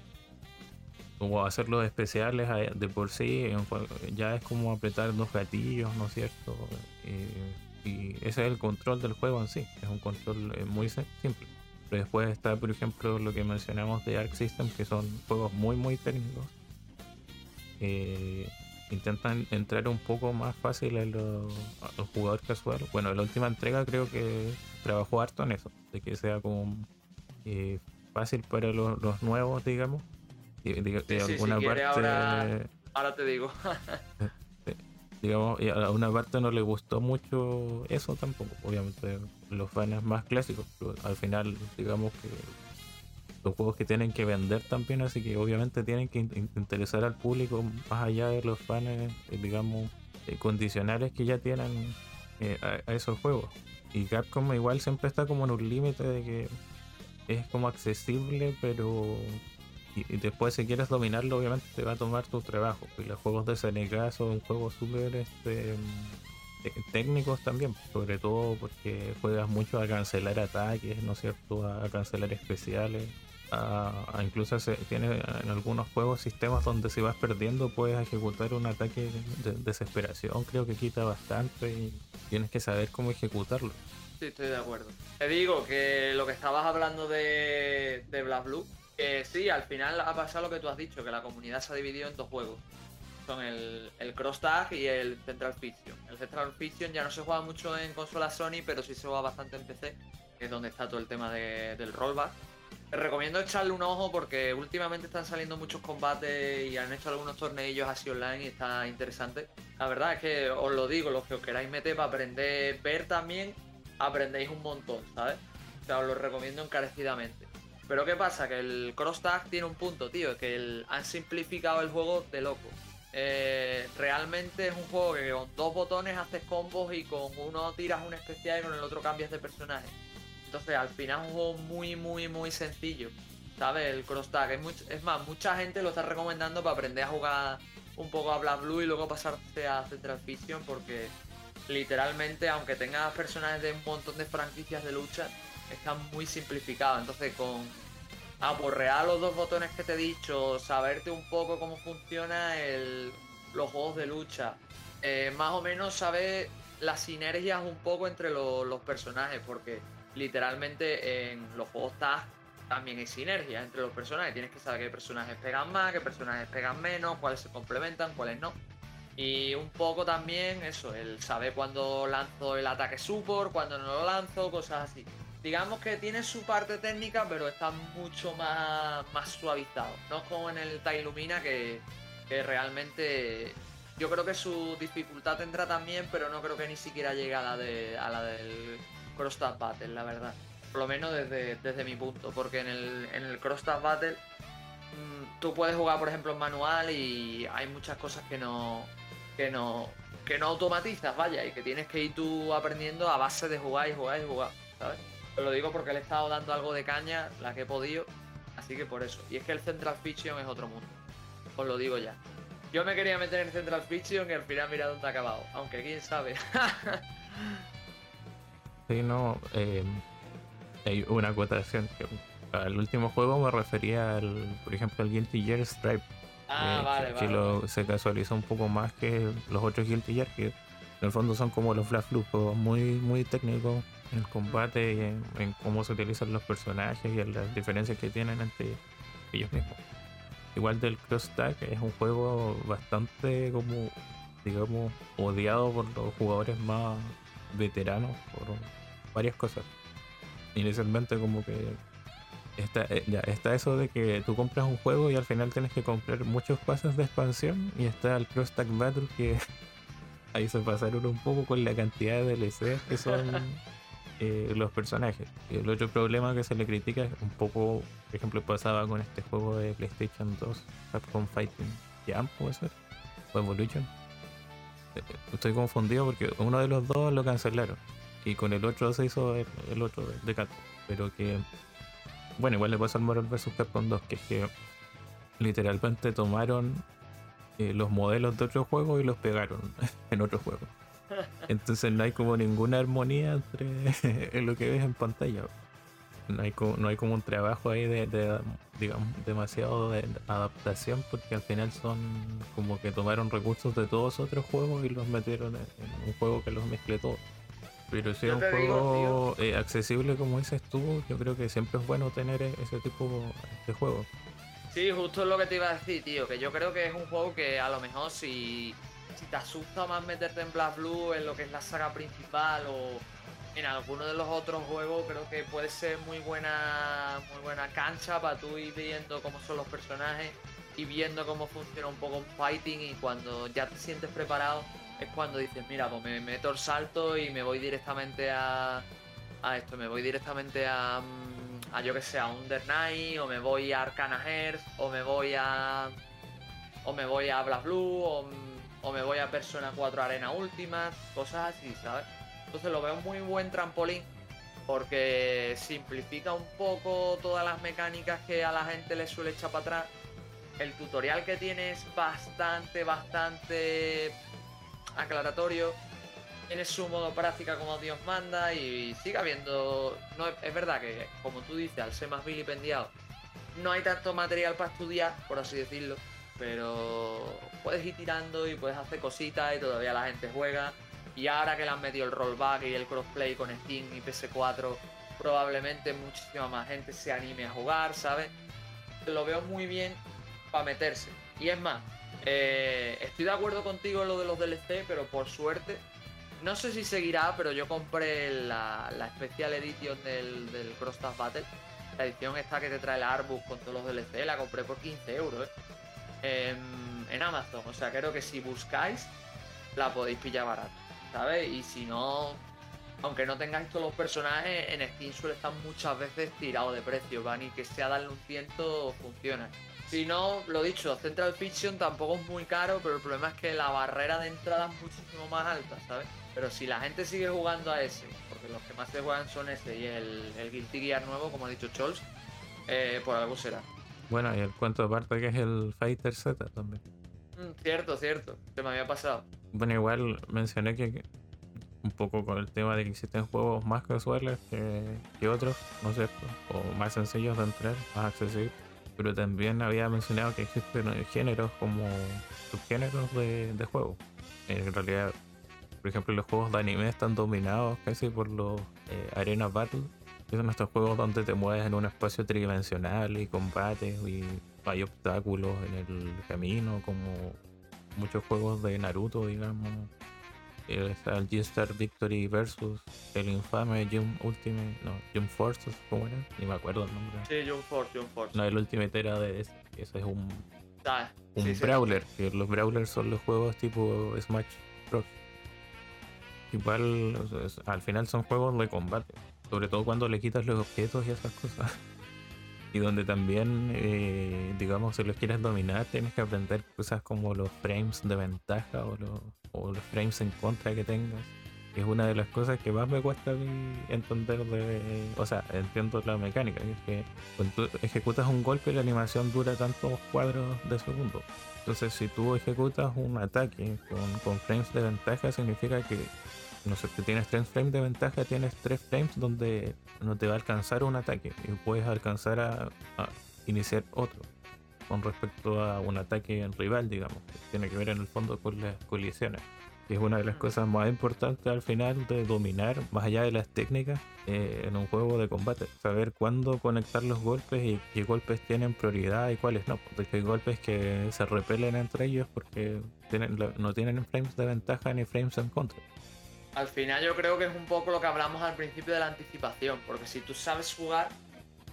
Speaker 2: O hacerlos especiales de por sí, ya es como apretar dos gatillos, ¿no es cierto? Y ese es el control del juego en sí, es un control eh, muy simple. Pero después está, por ejemplo, lo que mencionamos de Arc System, que son juegos muy, muy técnicos eh, intentan entrar un poco más fácil al jugador casual. Bueno, la última entrega creo que trabajó harto en eso, de que sea como eh, fácil para los, nuevos, digamos.
Speaker 1: Y, de, alguna parte. Ahora, te digo. *laughs*
Speaker 2: digamos, a una parte no le gustó mucho eso tampoco. Obviamente, los fans más clásicos, al final, digamos que los juegos que tienen que vender también, así que obviamente tienen que interesar al público más allá de los fans, eh, digamos, eh, condicionales que ya tienen eh, a, esos juegos. Y Capcom igual siempre está como en un límite de que es como accesible, pero y, después si quieres dominarlo obviamente te va a tomar tu trabajo. Y los juegos de SNK son juegos súper este, técnicos también, sobre todo porque juegas mucho a cancelar ataques, ¿no es cierto? a cancelar especiales a, incluso se, tiene en algunos juegos sistemas donde si vas perdiendo puedes ejecutar un ataque de, desesperación. Creo que quita bastante y tienes que saber cómo ejecutarlo.
Speaker 1: Sí, estoy de acuerdo. Te digo que lo que estabas hablando de, de Black Blue, que sí, al final ha pasado lo que tú has dicho, que la comunidad se ha dividido en dos juegos. Son el, el Cross Tag y el Central Fiction. El Central Fiction ya no se juega mucho en consola Sony, pero sí se juega bastante en PC, que es donde está todo el tema del rollback Te recomiendo echarle un ojo porque últimamente están saliendo muchos combates y han hecho algunos torneillos así online y está interesante. La verdad es que os lo digo, los que os queráis meter para aprender, ver también, aprendéis un montón, ¿sabes? O sea, os lo recomiendo encarecidamente. Pero ¿qué pasa? Que el cross tag tiene un punto, tío, es que han simplificado el juego de loco. Eh, realmente es un juego que con dos botones haces combos y con uno tiras un especial y con el otro cambias de personaje. Entonces al final es un juego muy, muy, muy sencillo. ¿Sabes? El cross tag. Es, más, mucha gente lo está recomendando para aprender a jugar un poco a Black Blue y luego pasarse a Central Fiction porque literalmente, aunque tengas personajes de un montón de franquicias de lucha, están muy simplificados. Entonces con aporrear los dos botones que te he dicho, saberte un poco cómo funciona los juegos de lucha, eh, más o menos saber las sinergias un poco entre los personajes, porque literalmente en los juegos también hay sinergias entre los personajes. Tienes que saber qué personajes pegan más, qué personajes pegan menos, cuáles se complementan, cuáles no. Y un poco también eso, el saber cuándo lanzo el ataque support, cuándo no lo lanzo, cosas así. Digamos que tiene su parte técnica, pero está mucho más, más suavizado. No es como en el Tailumina que, que realmente yo creo que su dificultad tendrá también, pero no creo que ni siquiera llegue a la, de, a la del Cross Tag Battle, la verdad. Por lo menos desde, desde mi punto, porque en el, en el Cross Tag Battle mm, tú puedes jugar, por ejemplo, en manual y hay muchas cosas que no, que no, que no automatizas, vaya, y que tienes que ir tú aprendiendo a base de jugar y jugar y jugar, ¿sabes? Lo digo porque le he estado dando algo de caña, la que he podido, así que por eso. Y es que el Central Fiction es otro mundo, os lo digo ya. Yo me quería meter en Central Fiction y al final mira dónde ha acabado, aunque quién sabe. *laughs*
Speaker 2: Sí, no. Eh, hay una acotación. Al último juego me refería al, por ejemplo, al Guilty Gear Stripe.
Speaker 1: Ah, vale,
Speaker 2: que,
Speaker 1: vale,
Speaker 2: se casualizó un poco más que los otros Guilty Gear, que en el fondo son como los Flash juegos muy, muy técnicos en combate y en, cómo se utilizan los personajes y en las diferencias que tienen entre ellos mismos. Igual del Cross Tag es un juego bastante como digamos odiado por los jugadores más veteranos por varias cosas. Inicialmente como que está, eh, ya, está eso de que tú compras un juego y al final tienes que comprar muchos pasos de expansión y está el Cross Tag Battle que *laughs* ahí se pasaron un poco con la cantidad de DLC que son *laughs* eh, los personajes. El otro problema que se le critica es un poco, por ejemplo, pasaba con este juego de PlayStation 2, Capcom Fighting Jump, puede ser, o Evolution estoy confundido porque uno de los dos lo cancelaron y con el otro se hizo el, otro de Capcom. Pero que, bueno, igual le pasó al Marvel vs. Capcom 2, que es que literalmente tomaron eh, los modelos de otro juego y los pegaron *laughs* en otro juego. Entonces no hay como ninguna armonía entre *laughs* lo que ves en pantalla no hay, como, no hay como un trabajo ahí de, digamos, demasiado de adaptación porque al final son como que tomaron recursos de todos otros juegos y los metieron en, un juego que los mezcle todos. Pero si es un juego eh, accesible como dices tú, yo creo que siempre es bueno tener e-, ese tipo de juego.
Speaker 1: Sí, justo es lo que te iba a decir, tío, que yo creo que es un juego que a lo mejor si, si te asusta más meterte en Black Blue, en lo que es la saga principal o en alguno de los otros juegos creo que puede ser muy buena muy buena cancha para tú ir viendo cómo son los personajes y viendo cómo funciona un poco un fighting y cuando ya te sientes preparado es cuando dices mira pues me meto el salto y me voy directamente a a esto me voy directamente a a yo que sé a Under Night o me voy a Arcana Hearts o me voy a o me voy a Black Blue o, o me voy a Persona 4 Arena Última cosas así sabes entonces lo veo muy buen trampolín porque simplifica un poco todas las mecánicas que a la gente le suele echar para atrás. El tutorial que tiene es bastante, bastante aclaratorio. Tiene su modo práctica como Dios manda y sigue habiendo... No, es verdad que, como tú dices, al ser más vilipendiado, no hay tanto material para estudiar, por así decirlo. Pero puedes ir tirando y puedes hacer cositas y todavía la gente juega. Y ahora que le han metido el rollback y el crossplay con Steam y PS4, probablemente muchísima más gente se anime a jugar, ¿sabes? Lo veo muy bien para meterse. Y es más, eh, estoy de acuerdo contigo en lo de los DLC, pero por suerte, no sé si seguirá, pero yo compré la, la Special Edition del, del Cross Battle. La edición esta que te trae el Arbus con todos los DLC, la compré por 15 euros ¿eh? En, Amazon. O sea, creo que si buscáis, la podéis pillar barata, ¿sabes? Y si no, aunque no tengáis todos los personajes, en Steam suele estar muchas veces tirado de precio, van y que sea darle un ciento funciona. Si no, lo dicho, Central Fiction tampoco es muy caro, pero el problema es que la barrera de entrada es muchísimo más alta, ¿sabes? Pero si la gente sigue jugando a ese, porque los que más se juegan son ese y el, el Guilty Gear nuevo, como ha dicho Chols, eh, por algo será.
Speaker 2: Bueno, y el cuento aparte que es el Fighter Z también.
Speaker 1: Mm, cierto, cierto, se me había pasado.
Speaker 2: Bueno, igual mencioné que un poco con el tema de que existen juegos más casuales que, que otros, ¿no es cierto? O más sencillos de entrar, más accesibles. Pero también había mencionado que existen géneros como subgéneros de, de juegos. En realidad por ejemplo, los juegos de anime están dominados casi por los eh, Arena Battle, son estos juegos donde te mueves en un espacio tridimensional y combates y hay obstáculos en el camino, como muchos juegos de Naruto, digamos. el G-Star Victory versus el infame Jump Ultimate, no, Jump Forces, ¿cómo era? Ni me acuerdo el nombre.
Speaker 1: Sí, Jump Force, Jump Force.
Speaker 2: No, el Ultimate era de ese, ese es un, ah, un brawler, que los brawlers son los juegos tipo Smash Bros igual al final son juegos de combate, sobre todo cuando le quitas los objetos y esas cosas. *laughs* y donde también, eh, digamos, si los quieres dominar, tienes que aprender cosas como los frames de ventaja o los, o los frames en contra que tengas. Es una de las cosas que más me cuesta entender de... O sea, entiendo la mecánica. Es que cuando tú ejecutas un golpe la animación dura tantos cuadros de segundo. Entonces si tú ejecutas un ataque con, con frames de ventaja significa que no sé, si tienes 3 frames de ventaja, tienes 3 frames donde no te va a alcanzar un ataque y puedes alcanzar a, iniciar otro con respecto a un ataque en rival, digamos, que tiene que ver en el fondo con las colisiones. Es una de las cosas más importantes al final de dominar, más allá de las técnicas, eh, en un juego de combate. Saber cuándo conectar los golpes y qué golpes tienen prioridad y cuáles no. Porque hay golpes que se repelen entre ellos porque tienen, no tienen frames de ventaja ni frames en contra
Speaker 1: al final yo creo que es un poco lo que hablamos al principio de la anticipación, porque si tú sabes jugar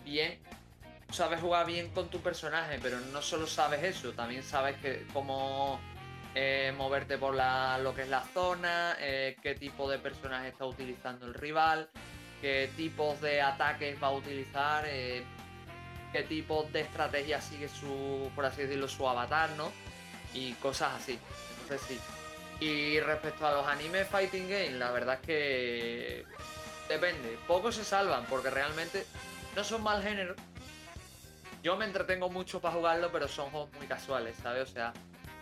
Speaker 1: bien, sabes jugar bien con tu personaje, pero no solo sabes eso, también sabes que cómo eh, moverte por la, lo que es la zona, eh, qué tipo de personaje está utilizando el rival, qué tipos de ataques va a utilizar, eh, qué tipo de estrategia sigue su, por así decirlo, su avatar, ¿no? Y cosas así. Entonces sí, y respecto a los anime fighting games, la verdad es que depende. Pocos se salvan porque realmente no son mal género. Yo me entretengo mucho para jugarlo, pero son juegos muy casuales, ¿sabes? O sea,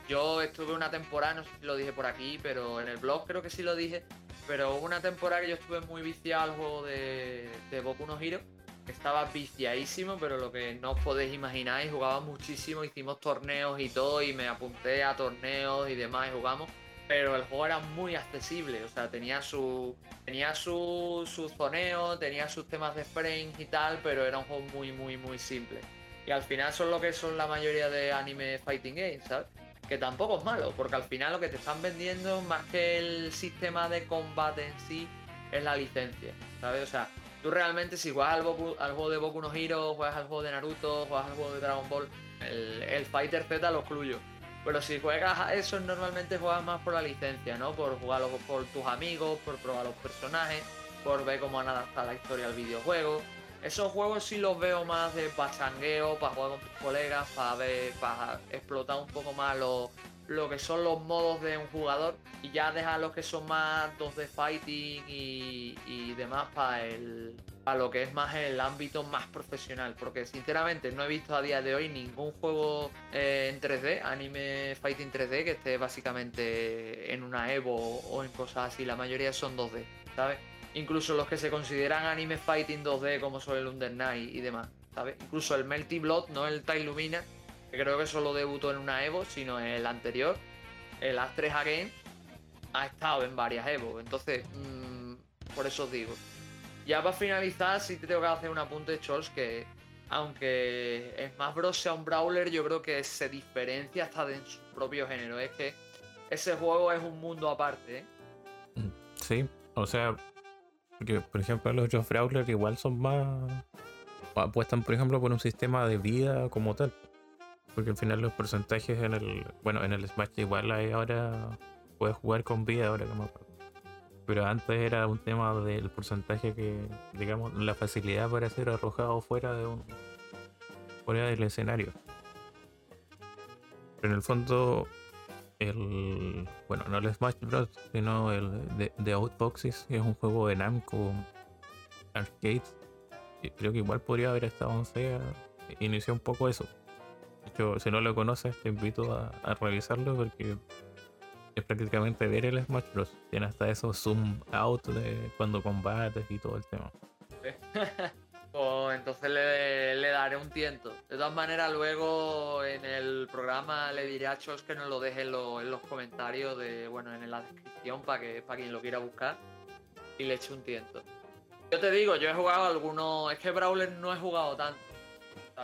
Speaker 1: yo estuve una temporada, no sé si lo dije por aquí, pero en el blog creo que sí lo dije. Pero una temporada que yo estuve muy viciado al juego de, de Boku no Hero. Estaba viciadísimo, pero lo que no os podéis imaginar, y jugaba muchísimo, hicimos torneos y todo, y me apunté a torneos y demás, y jugamos pero el juego era muy accesible, o sea, tenía su tenía su, su zoneo, tenía sus temas de frames y tal, pero era un juego muy, muy, muy simple. Y al final son lo que son la mayoría de anime fighting games, ¿sabes? Que tampoco es malo, porque al final lo que te están vendiendo, más que el sistema de combate en sí, es la licencia, ¿sabes? O sea, tú realmente si juegas al, al juego de Boku no Hero, juegas al juego de Naruto, juegas al juego de Dragon Ball, el, el Fighter Z lo excluyo pero si juegas a eso, normalmente juegas más por la licencia, ¿no? Por jugarlo por tus amigos, por probar los personajes, por ver cómo han adaptado la historia al videojuego. Esos juegos sí los veo más de pachangueo, para jugar con tus colegas, para ver, para explotar un poco más lo, lo que son los modos de un jugador y ya dejar los que son más dos de fighting y, y demás para el, a lo que es más el ámbito más profesional. Porque sinceramente no he visto a día de hoy ningún juego eh, en 3D, anime fighting 3D, que esté básicamente en una Evo o en cosas así. La mayoría son 2D, ¿sabes? Incluso los que se consideran anime fighting 2D, como son el Under Night y demás, ¿sabes? Incluso el Melty Blood, no el Tailumina, que creo que solo debutó en una Evo, sino el anterior, el A3 Again, ha estado en varias Evo. Entonces, mm, por eso os digo ya para finalizar, sí te tengo que hacer un apunte, Chols, que aunque Smash Bros. sea un brawler, yo creo que se diferencia hasta de su propio género. Es que ese juego es un mundo aparte. ¿eh?
Speaker 2: Sí, o sea, porque por ejemplo los otros brawlers igual son más apuestan, por ejemplo, por un sistema de vida como tal. Porque al final los porcentajes en el. Bueno, en el Smash igual hay ahora. Puedes jugar con vida ahora que me acuerdo. Pero antes era un tema del porcentaje que, digamos, la facilidad para ser arrojado fuera de un. fuera del escenario. Pero en el fondo. El. Bueno, no el Smash Bros. sino el de, Outboxes, que es un juego de Namco Arcade. Creo que igual podría haber estado en Sega. Inició un poco eso si no lo conoces, te invito a, revisarlo porque es prácticamente ver el Smash Bros. Tiene hasta eso zoom out de cuando combates y todo el tema.
Speaker 1: pues *laughs* entonces le, daré un tiento. De todas maneras, luego en el programa le diré a Chos que nos lo deje en, los comentarios de, bueno, en la descripción para que para quien lo quiera buscar y le eche un tiento. Yo te digo, yo he jugado algunos. Es que Brawler no he jugado tanto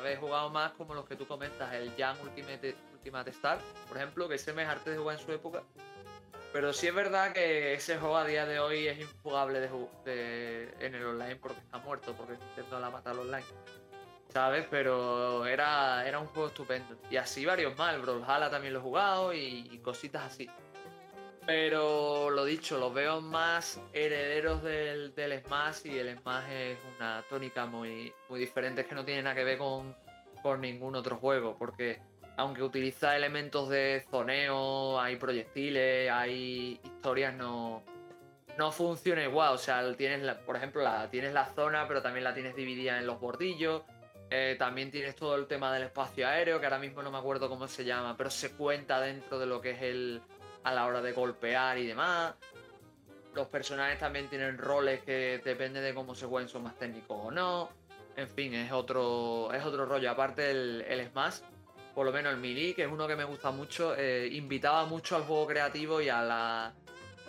Speaker 1: He jugado más como los que tú comentas, el Young Ultimate, Ultimate Star, por ejemplo, que ese me harté de jugar en su época. Pero sí es verdad que ese juego a día de hoy es infugable en el online porque está muerto, porque intento la matar online. ¿Sabes? Pero era, era un juego estupendo. Y así varios más. El Brawlhalla también lo he jugado y cositas así. Pero lo dicho, los veo más herederos del, Smash y el Smash es una tónica muy, muy diferente, que no tiene nada que ver con, ningún otro juego, porque aunque utiliza elementos de zoneo, hay proyectiles, hay historias, no, no funciona igual. O sea, tienes la, por ejemplo, tienes la zona, pero también la tienes dividida en los bordillos. Eh, también tienes todo el tema del espacio aéreo, que ahora mismo no me acuerdo cómo se llama, pero se cuenta dentro de lo que es el, a la hora de golpear y demás. Los personajes también tienen roles que depende de cómo se jueguen son más técnicos o no. En fin, es otro, es otro rollo. Aparte el, Smash, por lo menos el Melee, que es uno que me gusta mucho, eh, invitaba mucho al juego creativo y a la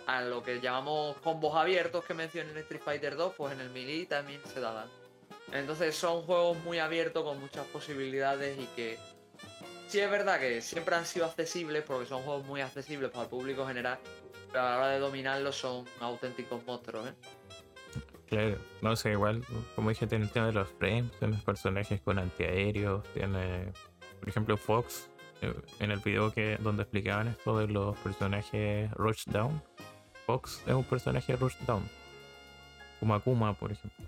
Speaker 1: a lo que llamamos combos abiertos que mencioné en Street Fighter 2, pues en el Melee también se daban. Entonces son juegos muy abiertos con muchas posibilidades y que Sí, es verdad que siempre han sido accesibles porque son juegos muy accesibles para el público general, pero a la hora de dominarlos son auténticos monstruos, ¿eh?
Speaker 2: Claro, no sé, igual, como dije, tiene el tema de los frames, tiene personajes con antiaéreos, tiene, por ejemplo, Fox, eh, en el video que donde explicaban esto de los personajes Rushdown, Fox es un personaje Rushdown, como Akuma, por ejemplo,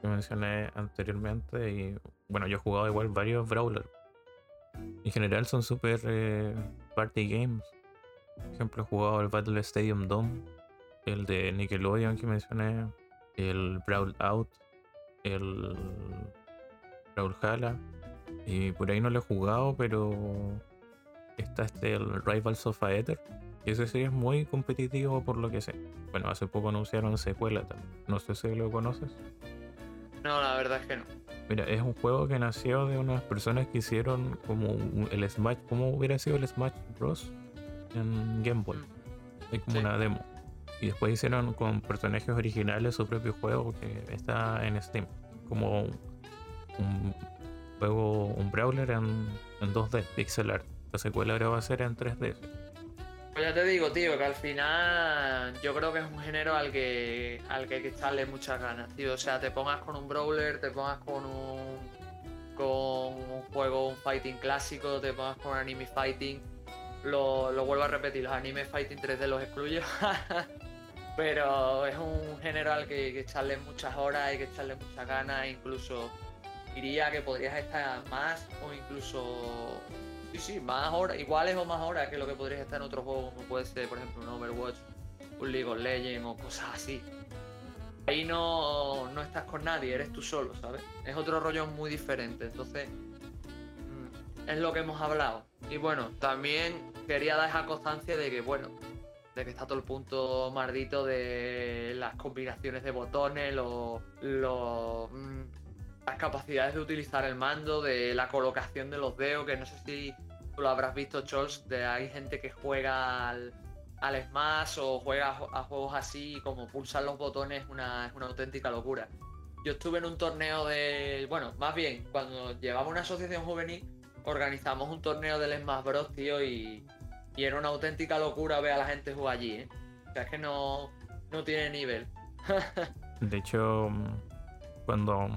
Speaker 2: que mencioné anteriormente, y bueno, yo he jugado igual varios Brawlers en general son super eh, party games. Por ejemplo, he jugado el Battle Stadium Dome, el de Nickelodeon que mencioné, el Brawl Out, el Brawl Hala. Y por ahí no lo he jugado, pero está este el Rivals of Aether. Y ese sí es muy competitivo por lo que sé. Bueno, hace poco anunciaron secuela también. No sé si lo conoces.
Speaker 1: No, la verdad es que no.
Speaker 2: Mira, es un juego que nació de unas personas que hicieron como el Smash, como hubiera sido el Smash Bros. en Game Boy. Mm. Es como una demo. Y después hicieron con personajes originales su propio juego que está en Steam. Como un juego, un brawler en, en 2D, pixel art. La secuela ahora va a ser en 3D.
Speaker 1: Pues ya te digo, tío, que al final yo creo que es un género al que, al que hay que echarle muchas ganas, tío. O sea, te pongas con un brawler, te pongas con un, con un juego, un fighting clásico, te pongas con anime fighting. Lo, lo vuelvo a repetir, los anime fighting 3D los excluyo. *laughs* Pero es un género al que hay que echarle muchas horas, hay que echarle muchas ganas, incluso diría que podrías estar más o incluso Sí, sí, más horas, iguales o más horas que lo que podrías estar en otro juego, como puede ser, por ejemplo, un Overwatch, un League of Legends o cosas así. Ahí no, no estás con nadie, eres tú solo, ¿sabes? Es otro rollo muy diferente, entonces mm, es lo que hemos hablado. Y bueno, también quería dar esa constancia de que, bueno, de que está todo el punto maldito de las combinaciones de botones, los, los mm, las capacidades de utilizar el mando, de la colocación de los dedos, que no sé si tú lo habrás visto, Chols, de hay gente que juega al, al Smash o juega a, juegos así, como pulsar los botones es una, es una auténtica locura. Yo estuve en un torneo de. Bueno, más bien, cuando llevaba una asociación juvenil, organizamos un torneo del Smash Bros, tío, y, y era una auténtica locura ver a la gente jugar allí, ¿eh? O sea, es que no, no tiene nivel. *laughs*
Speaker 2: de hecho, cuando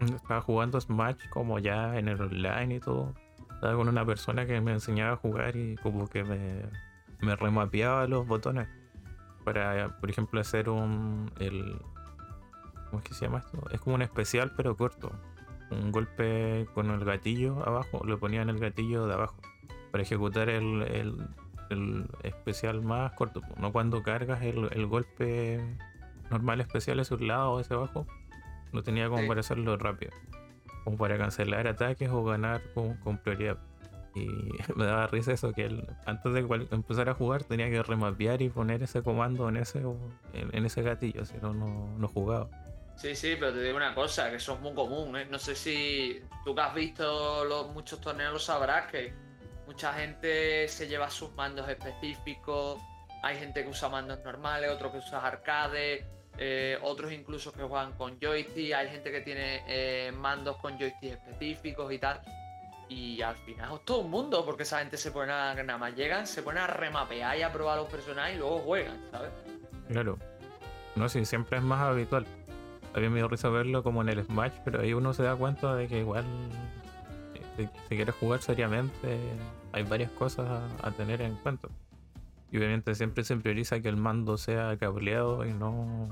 Speaker 2: Estaba jugando Smash como ya en el online y todo. Estaba con una persona que me enseñaba a jugar y como que me, me remapeaba los botones. Para, por ejemplo, hacer un. El, ¿Cómo es que se llama esto? Es como un especial pero corto. Un golpe con el gatillo abajo, lo ponía en el gatillo de abajo. Para ejecutar el, el, el especial más corto. No cuando cargas el, el golpe normal especial hacia un lado o hacia abajo. No tenía como
Speaker 1: Sí.
Speaker 2: para hacerlo rápido. Como para cancelar ataques o ganar con, con prioridad. Y *laughs* me daba risa eso, que él, antes de cual- empezar a jugar tenía que remapear y poner ese comando en ese, en, en ese gatillo, si no, no, no jugaba.
Speaker 1: Sí, sí, pero te digo una cosa, que eso es muy común, ¿eh? No sé si tú que has visto los, muchos torneos lo sabrás, que mucha gente se lleva sus mandos específicos, hay gente que usa mandos normales, otros que usa arcade, eh, otros incluso que juegan con joystick, hay gente que tiene eh, mandos con joystick específicos y tal. Y al final es todo un mundo, porque esa gente se pone a, nada más llegan, se pone a remapear y a probar los personajes y luego juegan, ¿sabes?
Speaker 2: Claro. No sé, siempre es más habitual. A mí me dio risa verlo como en el Smash, pero ahí uno se da cuenta de que igual, eh, si, si quieres jugar seriamente, hay varias cosas a tener en cuenta. Y obviamente siempre se prioriza que el mando sea cableado y no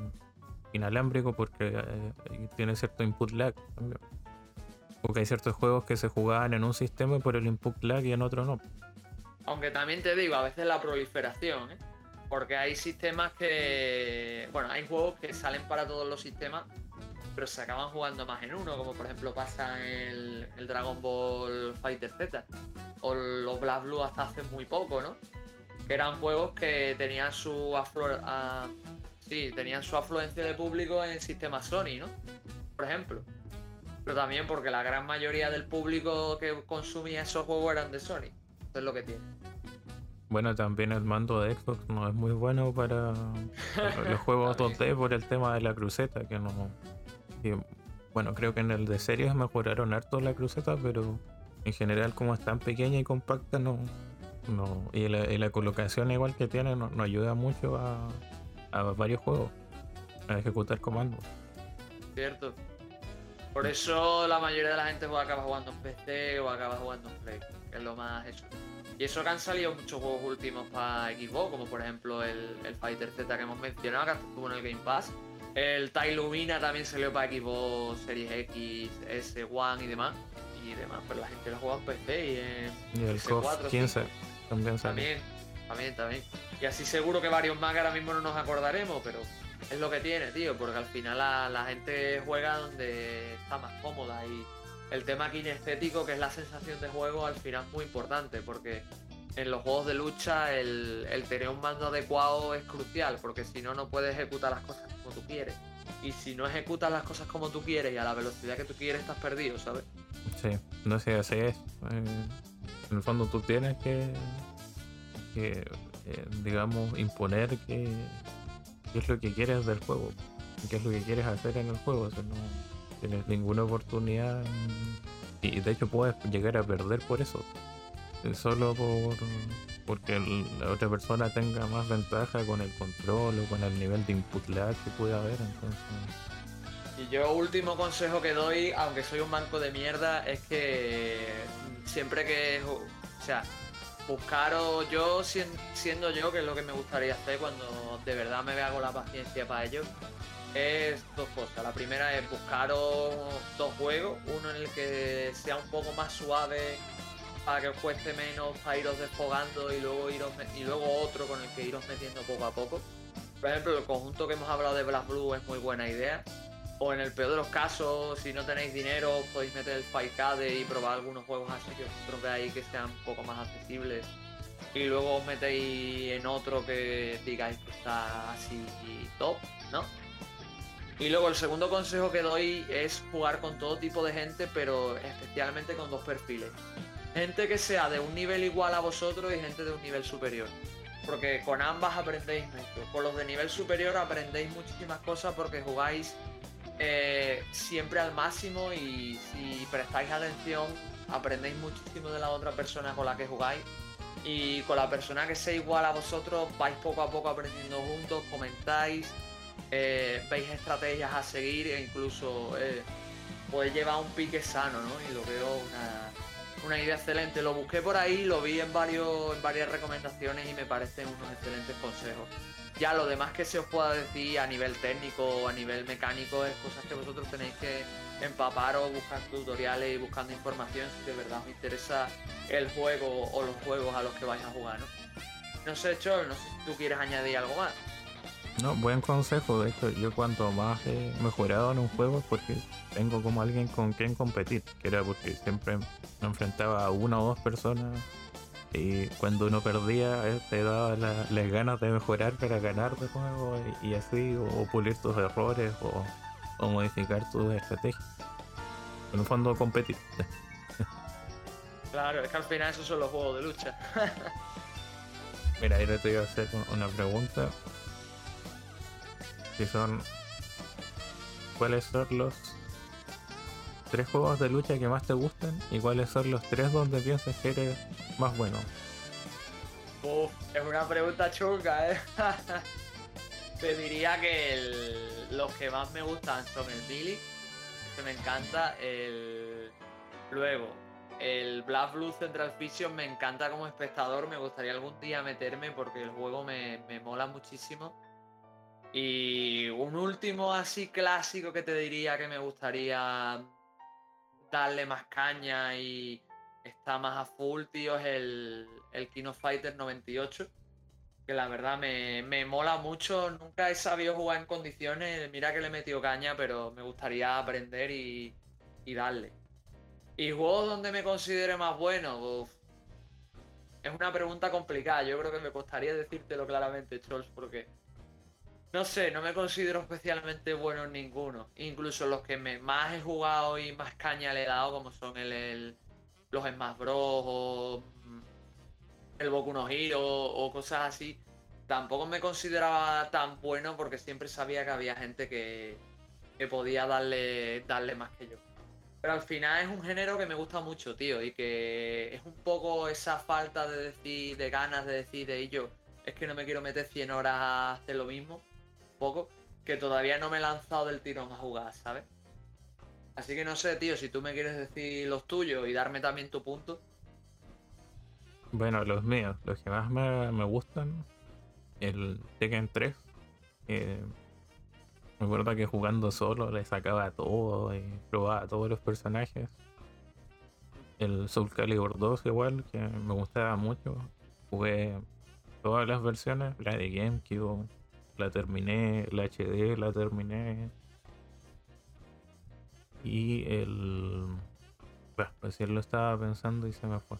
Speaker 2: inalámbrico porque eh, tiene cierto input lag también. Porque hay ciertos juegos que se jugaban en un sistema por el input lag y en otro no.
Speaker 1: Aunque también te digo, a veces la proliferación, ¿eh? Porque hay sistemas que. Bueno, hay juegos que salen para todos los sistemas, pero se acaban jugando más en uno, como por ejemplo pasa el, el Dragon Ball Fighter Z. O los Black Blue hasta hace muy poco, ¿no? Que eran juegos que tenían su aflu- sí, tenían su afluencia de público en el sistema Sony, ¿no? Por ejemplo. Pero también porque la gran mayoría del público que consumía esos juegos eran de Sony. Eso es lo que tiene.
Speaker 2: Bueno, también el mando de Xbox no es muy bueno para, los *laughs* juegos
Speaker 1: También.
Speaker 2: 2D por el tema de la cruceta, que no... que, bueno, creo que en el de series mejoraron harto la cruceta, pero en general como es tan pequeña y compacta, no... no y, la, y la colocación igual que tiene no, no ayuda mucho a, a varios juegos a ejecutar comandos.
Speaker 1: ¿Cierto? Por eso la mayoría de la gente juega- acaba jugando en PC o acaba jugando en Play, que es lo más eso. Y eso que han salido muchos juegos últimos para Xbox, como por ejemplo el, el Fighter Z que hemos mencionado, que estuvo en el Game Pass. El Tai Lumina también salió para Xbox Series X, S, One y demás. Y demás, pero la gente lo juega en PC y en
Speaker 2: Y el
Speaker 1: PS4,
Speaker 2: COF 15 también.
Speaker 1: También, también, también. Y así seguro que varios más que ahora mismo no nos acordaremos, pero es lo que tiene, tío, porque al final la, la gente juega donde está más cómoda y el tema kinestético, que es la sensación de juego, al final es muy importante, porque en los juegos de lucha el, el tener un mando adecuado es crucial, porque si no, no puedes ejecutar las cosas como tú quieres. Y si no ejecutas las cosas como tú quieres y a la velocidad que tú quieres, estás perdido, ¿sabes?
Speaker 2: Sí, no sé, así es. Eh, en el fondo tú tienes que, que, eh, digamos, imponer qué es lo que quieres del juego, qué es lo que quieres hacer en el juego. O no tienes ninguna oportunidad y de hecho puedes llegar a perder por eso. Eh, Solo por porque la otra persona tenga más ventaja con el control o con el nivel de input lag que pueda haber. Entonces,
Speaker 1: Y yo último consejo que doy, aunque soy un banco de mierda, es que siempre que, o sea, buscaros yo sien- siendo yo, que es lo que me gustaría hacer cuando de verdad me vea con la paciencia para ello, es dos cosas. La primera es buscaros dos juegos, uno en el que sea un poco más suave para que os cueste menos, para iros desfogando y luego iros y luego otro con el que iros metiendo poco a poco. Por ejemplo, el conjunto que hemos hablado de Black Blue es muy buena idea. O en el peor de los casos, si no tenéis dinero, podéis meter el Faikade y probar algunos juegos así que vosotros veáis que sean un poco más accesibles. Y luego os metéis en otro que digáis que está así top, ¿no? Y luego el segundo consejo que doy es jugar con todo tipo de gente, pero especialmente con dos perfiles. Gente que sea de un nivel igual a vosotros y gente de un nivel superior. Porque con ambas aprendéis mucho. Con los de nivel superior aprendéis muchísimas cosas porque jugáis eh, siempre al máximo y si prestáis atención aprendéis muchísimo de la otra persona con la que jugáis. Y con la persona que sea igual a vosotros vais poco a poco aprendiendo juntos, comentáis, eh, veis estrategias a seguir e incluso eh, pues lleva un pique sano, ¿no? Y lo veo una, una idea excelente. Lo busqué por ahí, lo vi en, varios, en varias recomendaciones y me parecen unos excelentes consejos. Ya lo demás que se os pueda decir a nivel técnico o a nivel mecánico es cosas que vosotros tenéis que empapar o buscar tutoriales y buscando información si de verdad os interesa el juego o los juegos a los que vais a jugar, ¿no? No sé, Chol, no sé si tú quieres añadir algo más.
Speaker 2: No, buen consejo. De hecho, yo cuanto más he mejorado en un juego es porque tengo como alguien con quien competir. Que era porque siempre me enfrentaba a una o dos personas y cuando uno perdía eh, te daba las ganas de mejorar para ganar de nuevo y, así, o, pulir tus errores o, modificar tus estrategias. En un fondo competir. *laughs*
Speaker 1: claro, es que al final esos son los juegos de lucha. *laughs*
Speaker 2: Mira, ahora te iba a hacer una pregunta que son cuáles son los tres juegos de lucha que más te gustan y cuáles son los tres donde piensas que eres más bueno.
Speaker 1: es una pregunta chunga, ¿eh? *laughs* te diría que los que más me gustan son el Billy, que me encanta, el luego el Black Blue Central Fiction me encanta como espectador, me gustaría algún día meterme porque el juego me, me mola muchísimo. Y un último así clásico que te diría que me gustaría darle más caña y está más a full, tío, es el, el Kino Fighter 98. Que la verdad me, mola mucho. Nunca he sabido jugar en condiciones. Mira que le he metido caña, pero me gustaría aprender y, y darle. ¿Y juegos donde me considere más bueno? Es una pregunta complicada. Yo creo que me costaría decírtelo claramente, Trolls, porque no sé, no me considero especialmente bueno en ninguno. Incluso los que me más he jugado y más caña le he dado, como son el, los Smash Bros. o mm, el Boku no Hero o cosas así, tampoco me consideraba tan bueno porque siempre sabía que había gente que, que podía darle, darle más que yo. Pero al final es un género que me gusta mucho, tío, y que es un poco esa falta de decir, de ganas de decir de ello, es que no me quiero meter 100 horas a hacer lo mismo poco, que todavía no me he lanzado del tirón a jugar, ¿sabes? Así que no sé, tío, si tú me quieres decir los tuyos y darme también tu punto.
Speaker 2: Bueno, los míos, los que más me, gustan, el Tekken 3. me acuerdo que jugando solo le sacaba todo y probaba todos los personajes. El Soul Calibur 2 igual, que me gustaba mucho. Jugué todas las versiones, la de GameCube, la terminé, la HD la terminé. Y el. Bueno, él lo estaba pensando y se me fue.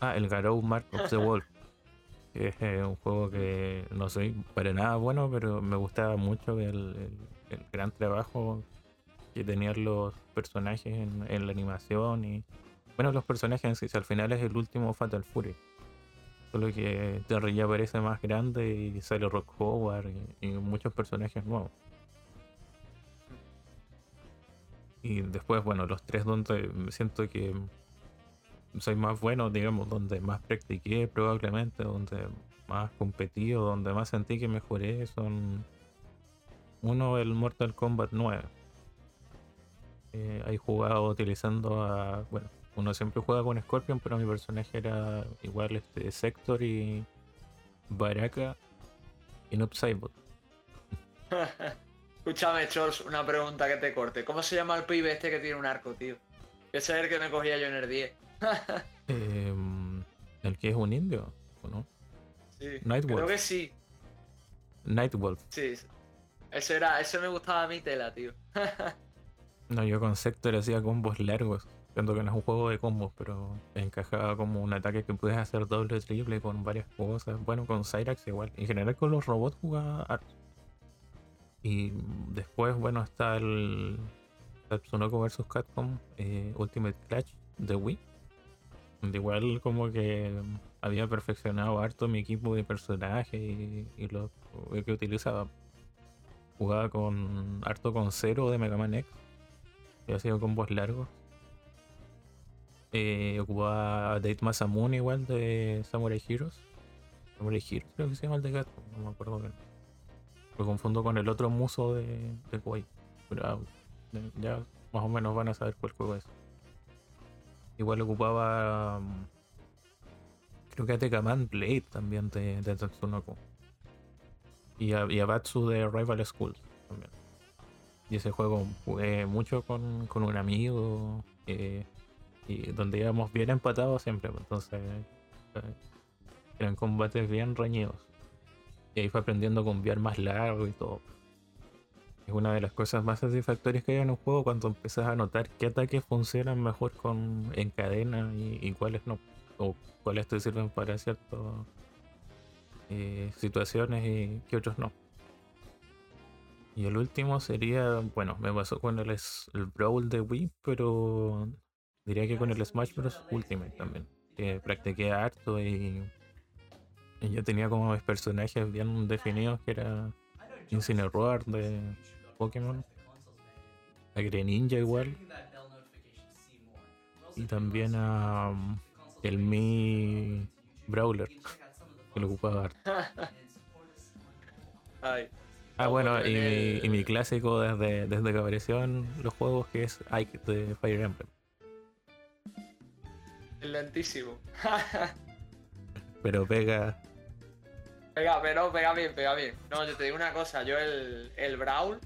Speaker 2: Ah, el Garou Mark of the Wolf. *laughs* es eh, un juego que no soy para nada bueno, pero me gustaba mucho el, gran trabajo que tenían los personajes en, la animación y. Bueno, los personajes en sí, al final es el último Fatal Fury. Solo que Terry ya parece más grande y sale Rock Howard y, muchos personajes nuevos. Y después, bueno, los tres donde siento que soy más bueno, digamos, donde más practiqué probablemente, donde más competido, donde más sentí que mejoré, son uno el Mortal Kombat 9. Eh, jugado utilizando a, bueno, uno siempre juega con Scorpion, pero mi personaje era igual este Sector y Baraka y Noob *laughs*
Speaker 1: Escúchame, Chors, una pregunta que te corte. ¿Cómo se llama el pibe este que tiene un arco, tío? Ese es el que me cogía yo en el 10. *laughs*
Speaker 2: Em, ¿El que es un indio? ¿O no?
Speaker 1: Sí. Nightwolf. Creo que sí.
Speaker 2: Nightwolf.
Speaker 1: Sí. Ese era, ese me gustaba a mí tela, tío. *laughs*
Speaker 2: no, yo con Sector hacía combos largos. Siento que no es un juego de combos, pero encajaba como un ataque que puedes hacer doble, triple con varias cosas. Bueno, con Cyrax igual. En general con los robots jugaba art. Y después, bueno, está el Tatsunoko vs Capcom eh, Ultimate Clash de Wii. Donde igual como que había perfeccionado harto mi equipo de personajes y, lo que utilizaba. Jugaba con harto con cero de Mega Man X. Y hacía combos largos eh, ocupaba Date Masamune igual de Samurai Heroes. Samurai Heroes creo que se llama el de gato, no me acuerdo bien. Lo confundo con el otro muso de, de Pero ah, ya más o menos van a saber cuál juego es. Igual ocupaba. mm, Creo que a Man Blade también de, de Tatsunoko. Y y a Batsu de Rival Schools también. Y ese juego jugué mucho con, con un amigo. eh, y donde íbamos bien empatados siempre. pues, Entonces. eh, eran combates bien reñidos. Y ahí fue aprendiendo a combiar más largo y todo. Es una de las cosas más satisfactorias que hay en un juego cuando empiezas a notar qué ataques funcionan mejor con en cadena y, cuáles no. O cuáles te sirven para ciertas eh, situaciones y qué otros no. Y el último sería, bueno, me pasó con el, el Brawl de Wii, pero diría que con el Smash Bros. Ultimate también. Que practiqué harto y, y yo tenía como mis personajes bien definidos que era Incineroar de Pokémon, a Greninja igual, y también a um, el Mi Brawler, que lo ocupaba harto. *laughs*
Speaker 1: Ay,
Speaker 2: Ah, bueno, y, y mi clásico desde, desde que apareció en los juegos que es Ike de Fire Emblem.
Speaker 1: Lentísimo. *laughs*
Speaker 2: Pero pega.
Speaker 1: Pega, pero pega bien, pega bien. No, yo te digo una cosa, yo el, el Brawl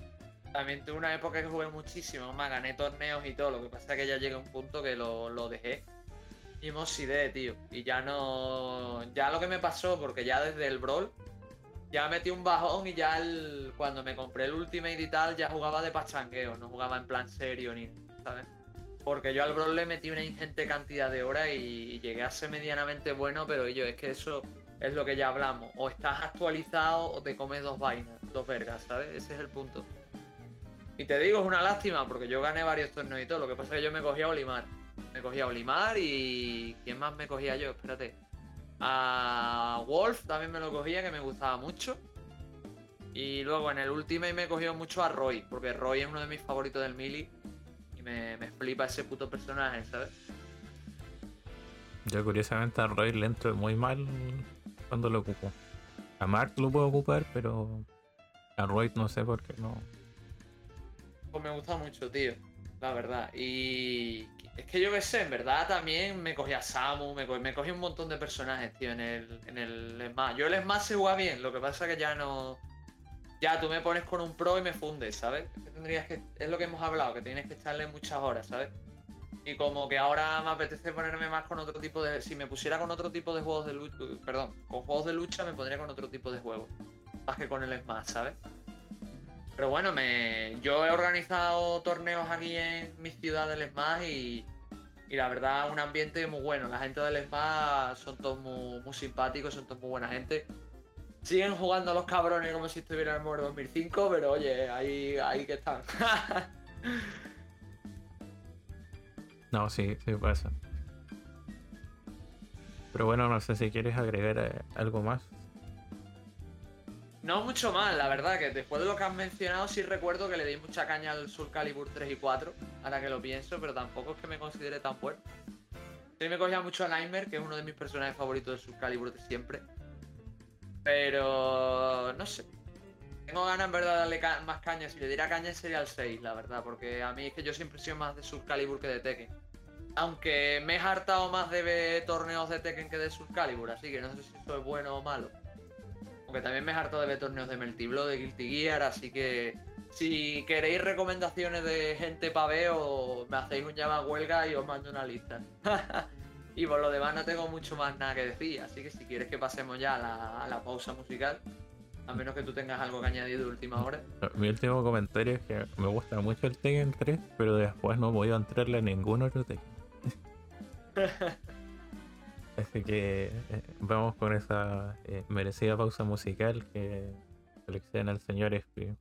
Speaker 1: también tuve una época que jugué muchísimo, más gané torneos y todo, lo que pasa es que ya llega un punto que lo, lo dejé y me oxidé, tío. Y ya no. Ya lo que me pasó, porque ya desde el Brawl ya metí un bajón y ya el, cuando me compré el Ultimate y tal, ya jugaba de pachangueo, no jugaba en plan serio ni. ¿Sabes? Porque yo al Brawl le metí una ingente cantidad de horas y, llegué a ser medianamente bueno, pero yo, es que eso es lo que ya hablamos. O estás actualizado o te comes dos vainas, dos vergas, ¿sabes? Ese es el punto. Y te digo, es una lástima, porque yo gané varios torneos y todo. Lo que pasa es que yo me cogí a Olimar. Me cogí a Olimar y. ¿Quién más me cogía yo? Espérate. A Wolf también me lo cogía, que me gustaba mucho. Y luego en el Ultimate me cogió mucho a Roy, porque Roy es uno de mis favoritos del Mili. Me, me flipa ese puto personaje, ¿sabes?
Speaker 2: Yo curiosamente a Roy le entro muy mal cuando lo ocupo. A Mark lo puedo ocupar, pero a Roy no sé por qué no.
Speaker 1: Pues me gusta mucho, tío. La verdad. Y es que yo qué sé, en verdad también me cogí a Samu, me cogí, me cogí un montón de personajes, tío, en el, en el Smash. Yo el Smash se juega bien, lo que pasa es que ya no. Ya tú me pones con un pro y me fundes, ¿sabes? Es tendrías que. Es lo que hemos hablado, que tienes que echarle muchas horas, ¿sabes? Y como que ahora me apetece ponerme más con otro tipo de. Si me pusiera con otro tipo de juegos de lucha. Perdón, con juegos de lucha me pondría con otro tipo de juegos. Más que con el Smash, ¿sabes? Pero bueno, me, yo he organizado torneos aquí en mi ciudad del Smash y, y la verdad un ambiente muy bueno. La gente del Smash son todos muy, muy simpáticos, son todos muy buena gente. Siguen jugando a los cabrones como si estuvieran en el World 2005, pero oye, ahí, ahí que están. *laughs*
Speaker 2: No, sí, sí pasa. Pero bueno, no sé si quieres agregar eh, algo más.
Speaker 1: No mucho más, la verdad, que después de lo que has mencionado sí recuerdo que le di mucha caña al Soul Calibur 3 y 4, ahora que lo pienso, pero tampoco es que me considere tan fuerte. Sí me cogía mucho a Nightmare, que es uno de mis personajes favoritos de Soul Calibur de siempre. Pero no sé. Tengo ganas en verdad de darle más caña. Si le diera caña sería el 6, la verdad, porque a mí es que yo siempre he sido más de Soul Calibur que de Tekken. Aunque me he hartado más de ver torneos de Tekken que de Soul Calibur, así que no sé si eso es bueno o malo. Aunque también me he hartado de ver torneos de Melty Blood, de Guilty Gear, así que si queréis recomendaciones de gente para me hacéis un llama a huelga y os mando una lista. *laughs* y por lo demás no tengo mucho más nada que decir, así que si quieres que pasemos ya a la, a la pausa musical, a menos que tú tengas algo que añadir de última hora.
Speaker 2: Mi último comentario es que me gusta mucho el Tekken 3, pero después no voy a entrarle a ningún otro Tekken. *laughs* Así que eh, vamos con esa eh, merecida pausa musical que selecciona el señor Espi.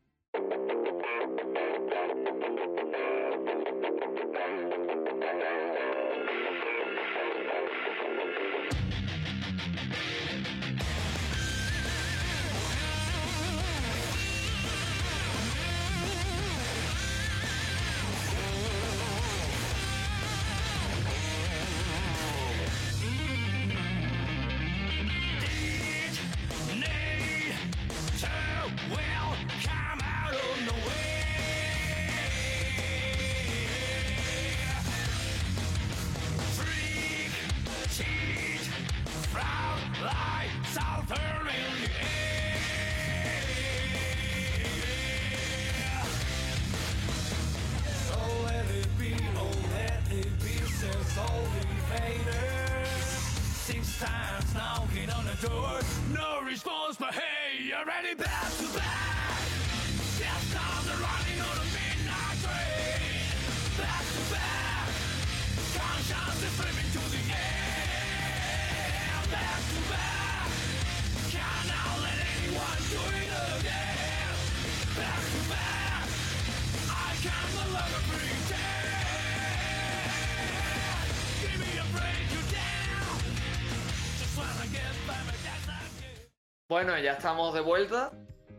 Speaker 1: Ya estamos de vuelta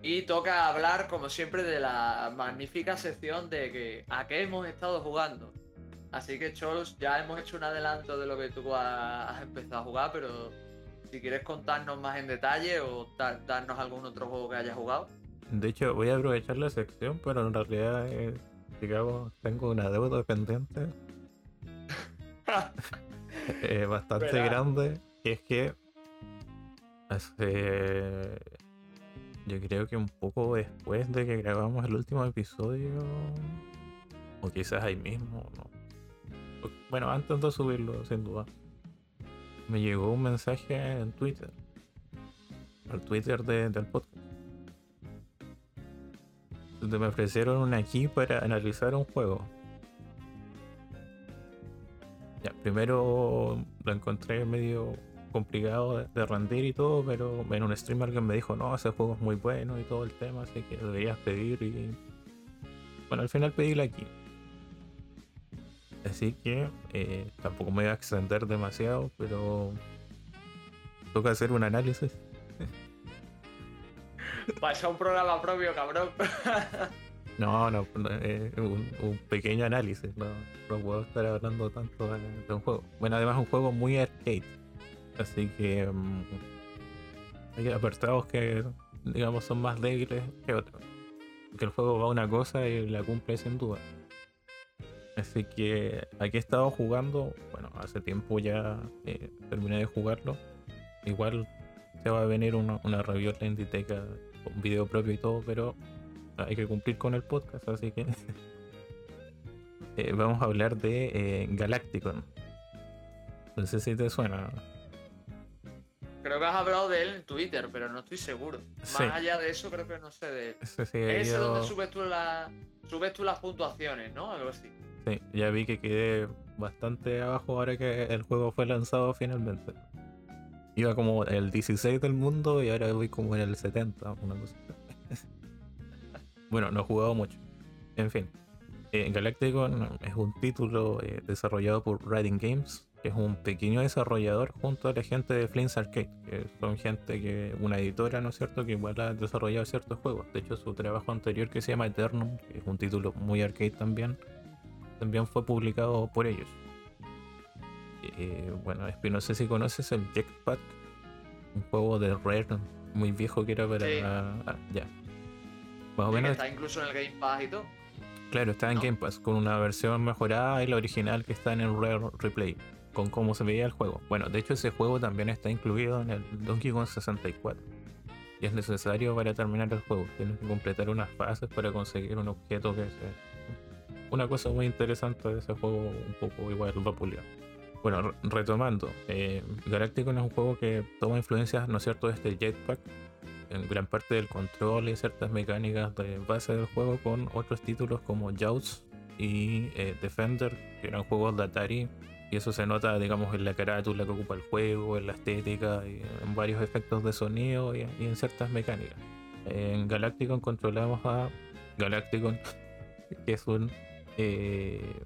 Speaker 1: y toca hablar, como siempre, de la magnífica sección de que a qué hemos estado jugando. Así que, Chols, ya hemos hecho un adelanto de lo que tú has empezado a jugar, pero si quieres contarnos más en detalle o darnos algún otro juego que hayas jugado.
Speaker 2: De hecho, voy a aprovechar la sección, pero en realidad, digamos, tengo una deuda pendiente *laughs* *laughs* eh, bastante grande, y es que Hace. Yo creo que un poco después de que grabamos el último episodio. O quizás ahí mismo, no. Bueno, antes de subirlo, sin duda. Me llegó un mensaje en Twitter. Al Twitter del podcast. Donde me ofrecieron una key para analizar un juego. Ya, primero lo encontré medio complicado de, rendir y todo, pero en un streamer que me dijo, no, ese juego es muy bueno y todo el tema, así que deberías pedir y... Bueno, al final pedí la aquí. Así que eh, tampoco me voy a extender demasiado, pero toca hacer un análisis. *laughs*
Speaker 1: Pasa un programa propio, cabrón. *laughs*
Speaker 2: no, no, eh, un, pequeño análisis, no, no puedo estar hablando tanto de un juego. Bueno, además un juego muy arcade. Así que mm, hay apartados que, digamos, son más débiles que otros. Que el juego va a una cosa y la cumple sin duda. Así que aquí he estado jugando, bueno, hace tiempo ya eh, terminé de jugarlo. Igual se va a venir una, una review en Inditeca con video propio y todo, pero hay que cumplir con el podcast, así que *laughs* eh, vamos a hablar de eh, Galacticon. No sé si te suena.
Speaker 1: Creo que has hablado de él en Twitter, pero no estoy seguro. Más allá de eso, creo que no sé de él.
Speaker 2: Sí,
Speaker 1: es donde subes tú, la... subes tú las puntuaciones, ¿no? Algo así.
Speaker 2: Sí, ya vi que quedé bastante abajo ahora que el juego fue lanzado finalmente. Iba como el 16 del mundo y ahora voy como en el 70, una cosa. *laughs* bueno, no he jugado mucho. En fin, eh, Galacticon es un título eh, desarrollado por Riding Games, es un pequeño desarrollador junto a la gente de Flames Arcade, que son gente que, una editora, ¿no es cierto?, que igual ha desarrollado ciertos juegos. De hecho, su trabajo anterior que se llama Eternum, que es un título muy arcade también, también fue publicado por ellos. Eh, bueno, no sé si conoces el Jetpack, un juego de Rare muy viejo que era para.
Speaker 1: Ah, ya. Más o menos. Está incluso en el Game Pass y todo.
Speaker 2: Claro, está en Game Pass con una versión mejorada y la original que está en el Rare Replay con cómo se veía el juego. Bueno, de hecho ese juego también está incluido en el Donkey Kong 64. Y es necesario para terminar el juego. Tienes que completar unas fases para conseguir un objeto que es una cosa muy interesante de ese juego, un poco igual popular. Bueno, retomando, eh, es un juego que toma influencias, ¿no es cierto?, de este jetpack, en gran parte del control y ciertas mecánicas de base del juego con otros títulos como Jaws y eh, Defender, que eran juegos de Atari y eso se nota, digamos, en la carátula que ocupa el juego, en la estética, y en varios efectos de sonido y, en ciertas mecánicas. En Galacticon controlamos a Galacticon, *laughs* que es eh,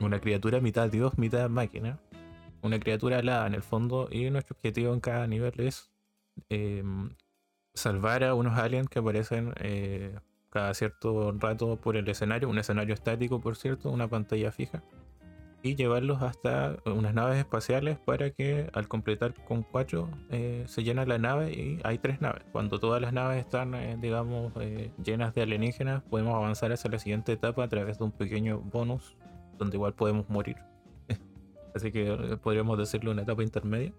Speaker 2: una criatura mitad dios, mitad máquina. Una criatura alada en el fondo, y nuestro objetivo en cada nivel es em, salvar a unos aliens que aparecen eh, cada cierto rato por el escenario, un escenario estático, por cierto, una pantalla fija y llevarlos hasta unas naves espaciales para que al completar con cuatro eh, se llena la nave y hay tres naves. Cuando todas las naves están, eh, digamos, eh, llenas de alienígenas, podemos avanzar hacia la siguiente etapa a través de un pequeño bonus donde igual podemos morir. *laughs* Así que podríamos decirlo una etapa intermedia.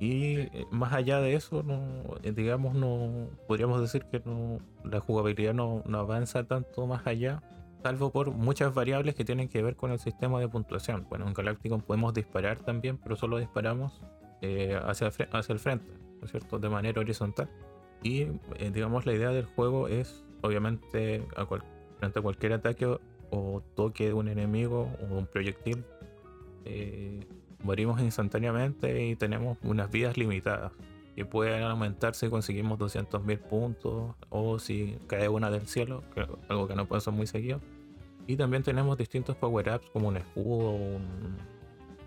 Speaker 2: Y más allá de eso, no, digamos, no podríamos decir que no, la jugabilidad no, no avanza tanto más allá salvo por muchas variables que tienen que ver con el sistema de puntuación. Bueno, en Galacticon podemos disparar también, pero solo disparamos eh, hacia, el frente, ¿no es cierto? De manera horizontal. Y eh, digamos la idea del juego es, obviamente, a frente a cualquier ataque o toque de un enemigo o un proyectil, eh, morimos instantáneamente y tenemos unas vidas limitadas que pueden aumentar si conseguimos 200.000 puntos o si cae una del cielo, algo que no pasa muy seguido. Y también tenemos distintos power-ups como un escudo,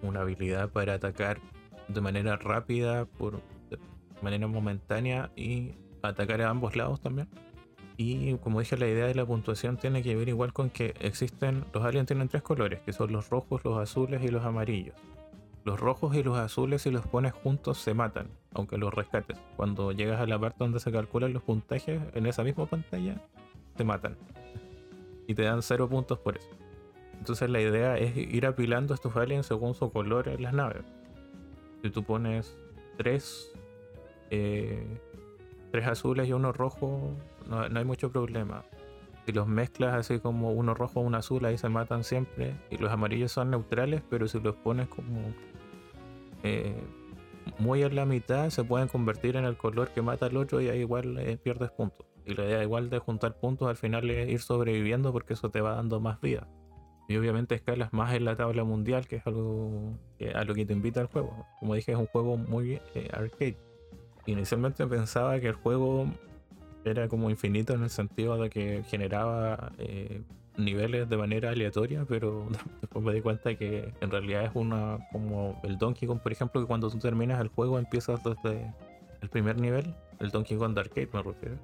Speaker 2: una habilidad para atacar de manera rápida, por de manera momentánea y atacar a ambos lados también. Y como dije, la idea de la puntuación tiene que ver igual con que existen, los aliens tienen tres colores, que son los rojos, los azules y los amarillos. Los rojos y los azules si los pones juntos se matan, aunque los rescates. Cuando llegas a la parte donde se calculan los puntajes, en esa misma pantalla, te matan. Y te dan cero puntos por eso. Entonces la idea es ir apilando estos aliens según su color en las naves. Si tú pones tres, eh, tres azules y uno rojo, no, hay mucho problema. Si los mezclas así como uno rojo, uno azul, ahí se matan siempre. Y los amarillos son neutrales, pero si los pones como eh, muy en la mitad, se pueden convertir en el color que mata al otro y ahí igual eh, pierdes puntos. Y la idea igual de juntar puntos al final es ir sobreviviendo porque eso te va dando más vida. Y obviamente escalas más en la tabla mundial, que es algo a lo que te invita el juego. Como dije, es un juego muy eh, arcade. Inicialmente pensaba que el juego era como infinito en el sentido de que generaba eh, niveles de manera aleatoria, pero *laughs* después me di cuenta que en realidad es una como el Donkey Kong, por ejemplo, que cuando tú terminas el juego empiezas desde el primer nivel, el Donkey Kong de arcade me refiero,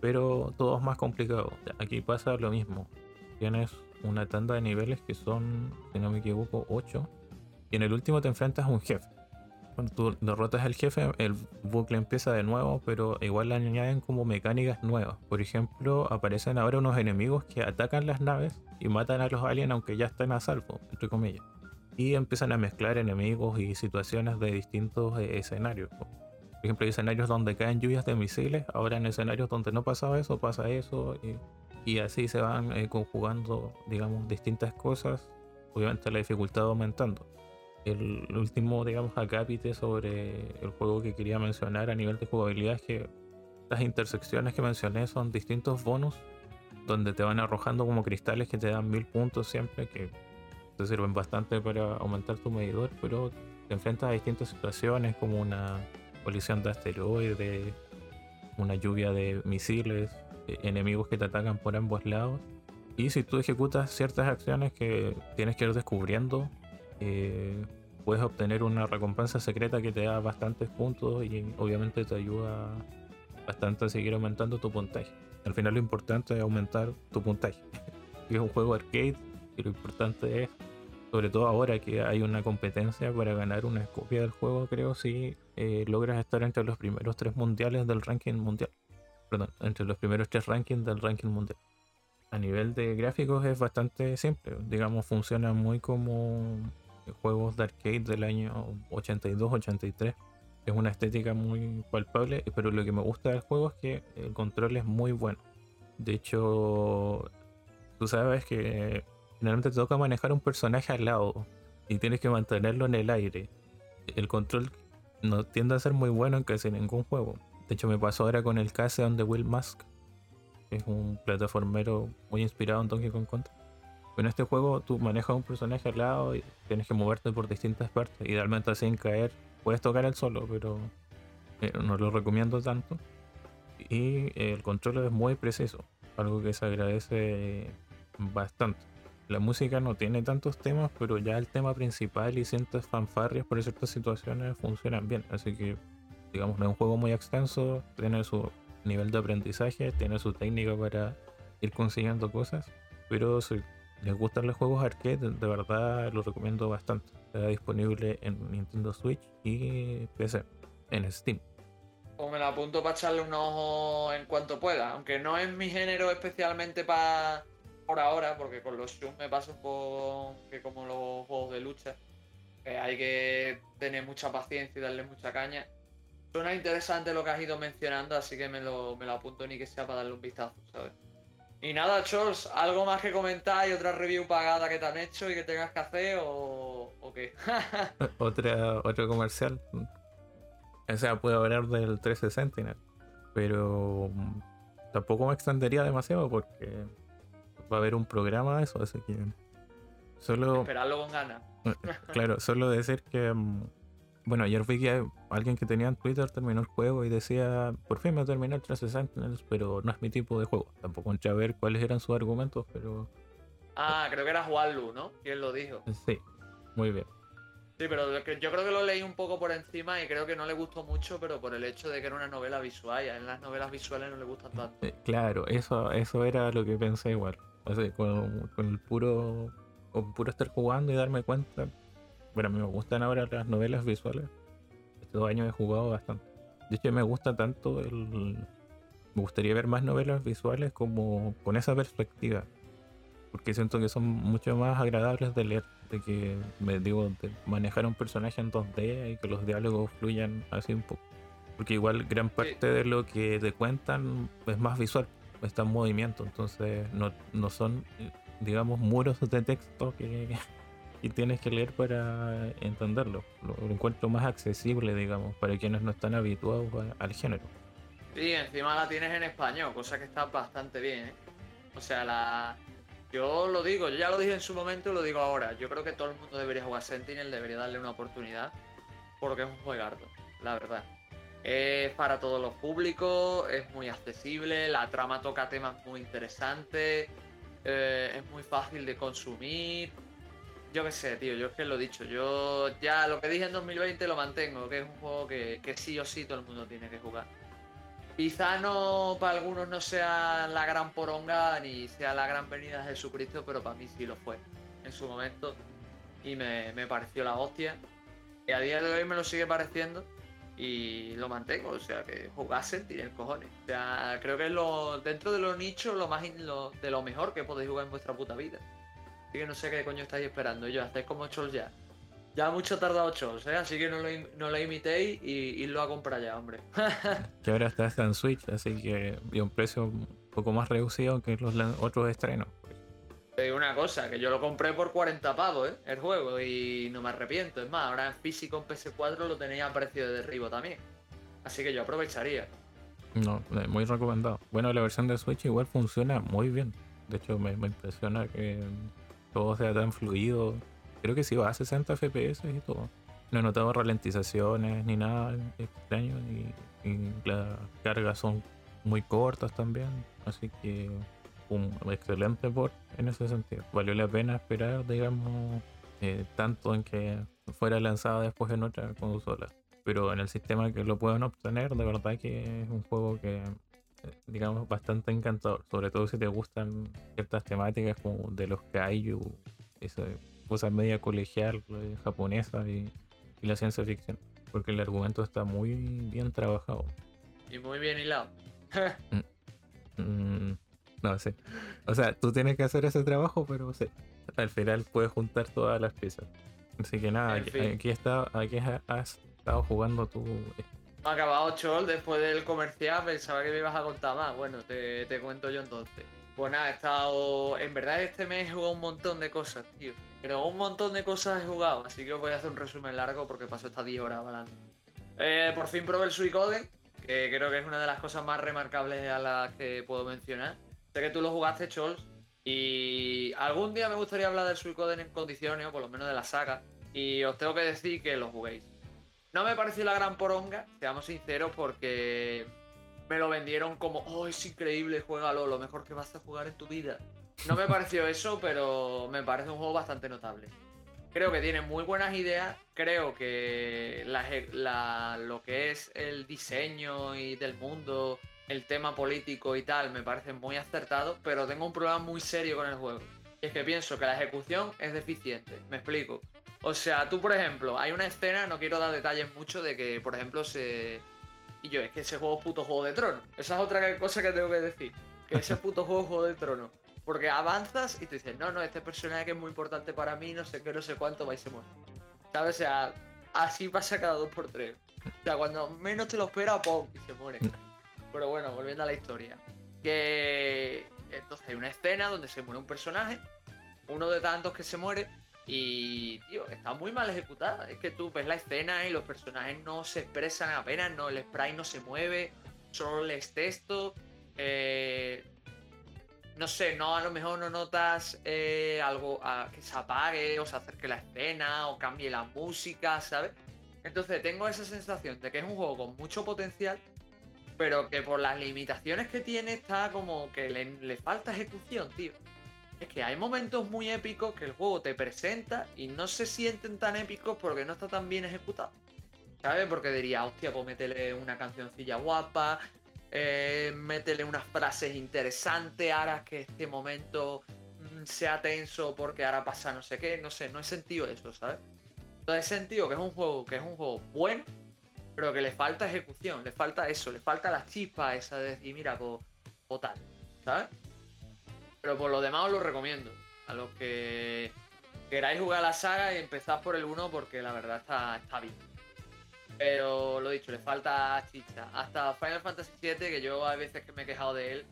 Speaker 2: pero todo es más complicado. Aquí pasa lo mismo. Tienes una tanda de niveles que son, si no me equivoco, 8 y en el último te enfrentas a un jefe cuando tú derrotas al jefe, el bucle empieza de nuevo, pero igual le añaden como mecánicas nuevas. Por ejemplo, aparecen ahora unos enemigos que atacan las naves y matan a los aliens aunque ya estén a salvo, entre comillas. Y empiezan a mezclar enemigos y situaciones de distintos eh, escenarios. Por ejemplo, hay escenarios donde caen lluvias de misiles, ahora en escenarios donde no pasaba eso, pasa eso. Y, así se van eh, conjugando, digamos, distintas cosas. Obviamente la dificultad aumentando el último, digamos, acápite sobre el juego que quería mencionar a nivel de jugabilidad es que las intersecciones que mencioné son distintos bonus donde te van arrojando como cristales que te dan mil puntos siempre, que te sirven bastante para aumentar tu medidor, pero te enfrentas a distintas situaciones como una colisión de asteroides, una lluvia de misiles, e-, enemigos que te atacan por ambos lados. Y si tú ejecutas ciertas acciones que tienes que ir descubriendo, eh, puedes obtener una recompensa secreta que te da bastantes puntos y obviamente te ayuda bastante a seguir aumentando tu puntaje. Al final lo importante es aumentar tu puntaje. *laughs* es un juego arcade y lo importante es, sobre todo ahora que hay una competencia para ganar una copia del juego, creo, si eh, logras estar entre los primeros tres mundiales del ranking mundial. Perdón, entre los primeros tres rankings del ranking mundial. A nivel de gráficos es bastante simple, digamos, funciona muy como juegos de arcade del año 82-83. Es una estética muy palpable, pero lo que me gusta del juego es que el control es muy bueno. De hecho, tú sabes que generalmente te toca manejar un personaje al lado y tienes que mantenerlo en el aire. El control no tiende a ser muy bueno en casi ningún juego. De hecho, me pasó ahora con el Case on the Will Mask, que es un plataformero muy inspirado en Donkey Kong Country en este juego tú manejas un personaje al lado y tienes que moverte por distintas partes. Idealmente sin caer, puedes tocar el solo, pero eh, no lo recomiendo tanto. Y el control es muy preciso, algo que se agradece bastante. La música no tiene tantos temas, pero ya el tema principal y ciertas fanfarrias por ciertas situaciones funcionan bien. Así que, digamos, no es un juego muy extenso, tiene su nivel de aprendizaje, tiene su técnica para ir consiguiendo cosas, pero les gustan los juegos arcade, de verdad lo recomiendo bastante. Está disponible en Nintendo Switch y PC, en Steam.
Speaker 1: O me lo apunto para echarle un ojo en cuanto pueda, aunque no es mi género especialmente para por ahora, porque con los shooters me paso por que como los juegos de lucha, hay que tener mucha paciencia y darle mucha caña. Suena interesante lo que has ido mencionando, así que me lo, me lo apunto ni que sea para darle un vistazo, ¿sabes? Y nada, Chols, ¿algo más que comentar y otra review pagada que te han hecho y que tengas que hacer o, o qué? *laughs* *laughs*
Speaker 2: otra, otro comercial. O sea, puedo hablar del 13 Sentinel, pero tampoco me extendería demasiado porque va a haber un programa de eso, así que Solo.
Speaker 1: Esperarlo con ganas.
Speaker 2: claro, solo decir que. mm, Bueno, ayer vi que alguien que tenía en Twitter terminó el juego y decía: Por fin me terminé el 3 Sentinels, pero no es mi tipo de juego. Tampoco entré a ver cuáles eran sus argumentos, pero
Speaker 1: Ah, creo que era Juanlu, ¿no? Quien lo dijo.
Speaker 2: sí, muy bien.
Speaker 1: Sí, pero yo creo que lo leí un poco por encima y creo que no le gustó mucho, pero por el hecho de que era una novela visual. Y a él las novelas visuales no le gustan tanto.
Speaker 2: Eh, claro, eso, eso era lo que pensé igual. O sea, con, con el puro. Con puro estar jugando y darme cuenta. Bueno, a mí me gustan ahora las novelas visuales. Estos dos años he jugado bastante. De hecho, me gusta tanto el. Me gustaría ver más novelas visuales como con esa perspectiva. Porque siento que son mucho más agradables de leer. De que, me digo, de manejar un personaje en 2D y que los diálogos fluyan así un poco. Porque igual gran parte de lo que te cuentan es más visual, está en movimiento, entonces no, no son, digamos, muros de texto que, que tienes que leer para entenderlo. Lo, encuentro más accesible, digamos, para quienes no están habituados al género.
Speaker 1: Sí, encima la tienes en español, cosa que está bastante bien, ¿eh? O sea, la... Yo lo digo, yo ya lo dije en su momento y lo digo ahora. Yo creo que todo el mundo debería jugar Sentinel, debería darle una oportunidad, porque es un juegardo, la verdad. Es para todos los públicos, es muy accesible, la trama toca temas muy interesantes, eh, es muy fácil de consumir. Yo qué sé, tío, yo es que lo he dicho, yo ya lo que dije en 2020 lo mantengo, que es un juego que, que sí o sí todo el mundo tiene que jugar. Quizá no para algunos no sea la gran poronga ni sea la gran venida de Jesucristo, pero para mí sí lo fue en su momento y me, me pareció la hostia. Y a día de hoy me lo sigue pareciendo y lo mantengo, o sea que jugar Sentinel, cojones. O sea, creo que es lo, dentro de los nichos lo más de lo mejor que podéis jugar en vuestra puta vida. Así que no sé qué coño estáis esperando. Yo, hacéis como Chols ya. Ya mucho ha tardado Chols, ¿eh? Así que no lo, no lo imitéis y irlo a comprar ya, hombre. *laughs*
Speaker 2: Que ahora está hasta en Switch, así que y un precio un poco más reducido que los otros estrenos.
Speaker 1: Te digo una cosa, que yo lo compré por 40 pavos, ¿eh? El juego, y no me arrepiento. Es más, ahora en físico en PS4 lo tenéis a precio de derribo también. Así que yo aprovecharía.
Speaker 2: No, eh, muy recomendado. Bueno, la versión de Switch igual funciona muy bien. De hecho, me, me impresiona que todo sea tan fluido. Creo que sí va a 60 FPS y todo. No he notado ralentizaciones ni nada extraño. Y, y las cargas son muy cortas también. Así que un excelente port en ese sentido. Valió la pena esperar, digamos, eh, tanto en que fuera lanzada después en otra consola pero en el sistema que lo puedan obtener, de verdad que es un juego que, digamos, bastante encantador. Sobre todo si te gustan ciertas temáticas como de los kaiju, esa cosa media colegial eh, japonesa y, y la ciencia ficción. Porque el argumento está muy bien trabajado.
Speaker 1: Y muy bien hilado. *laughs*
Speaker 2: Mm, no sé. O sea, tú tienes que hacer ese trabajo, pero al final puedes juntar todas las piezas. Así que nada,
Speaker 1: En
Speaker 2: aquí,
Speaker 1: fin.
Speaker 2: aquí está, aquí ha- has estado jugando tú.
Speaker 1: Me ha acabado Chol después del comercial, pensaba que me ibas a contar más. Bueno, te, te cuento yo entonces. Pues nada, he estado. En verdad, este mes he jugado un montón de cosas, tío. Pero un montón de cosas he jugado, así que os voy a hacer un resumen largo porque paso estas 10 horas hablando. Eh, por fin probé el Suicoden, que creo que es una de las cosas más remarcables a las que puedo mencionar. Sé que tú lo jugaste, Chols, y algún día me gustaría hablar del Suicoden en condiciones, o por lo menos de la saga, y os tengo que decir que lo juguéis. No me pareció la gran poronga, seamos sinceros, porque me lo vendieron como, oh, es increíble, juégalo, lo mejor que vas a jugar en tu vida. No me pareció *laughs* eso, pero me parece un juego bastante notable. Creo que tiene muy buenas ideas, creo que la eje- la- lo que es el diseño y del mundo, el tema político y tal, me parece muy acertado, pero tengo un problema muy serio con el juego. Y es que pienso que la ejecución es deficiente, me explico. O sea, tú, por ejemplo, hay una escena, no quiero dar detalles mucho, de que, por ejemplo, se. Y yo, es que ese juego es puto juego de trono. Esa es otra cosa que tengo que decir. Que ese *laughs* puto juego es juego de trono. Porque avanzas y te dices, no, no, este personaje que es muy importante para mí, no sé qué, no sé cuánto, va y se muere. ¿Sabes? O sea, así pasa cada dos por tres. O sea, cuando menos te lo espera, ¡pum! y se muere. *laughs* Pero bueno, volviendo a la historia. Que. Entonces hay una escena donde se muere un personaje, uno de tantos que se muere, y, tío, está muy mal ejecutada. Es que tú ves la escena y los personajes no se expresan apenas, no, el spray no se mueve, solo lees texto. eh, no sé, no a lo mejor no notas eh, algo que se apague o se acerque la escena o cambie la música, ¿sabes? Entonces tengo esa sensación de que es un juego con mucho potencial, pero que por las limitaciones que tiene está como que le, falta ejecución, tío. Es que hay momentos muy épicos que el juego te presenta y no se sienten tan épicos porque no está tan bien ejecutado. ¿Sabes? Porque diría, hostia, pues métele una cancioncilla guapa, eh, métele unas frases interesantes, harás que este momento mm, sea tenso porque ahora pasa no sé qué, no sé, no he sentido eso, ¿sabes? Entonces he sentido que es un juego, que es un juego bueno, pero que le falta ejecución, le falta eso, le falta la chispa esa de decir, mira, pues, o tal, ¿sabes? Pero por lo demás os lo recomiendo. A los que queráis jugar la saga y empezad por el 1 porque la verdad está, está bien. Pero lo dicho, le falta chicha. Hasta Final Fantasy VII, que yo hay veces que me he quejado de él,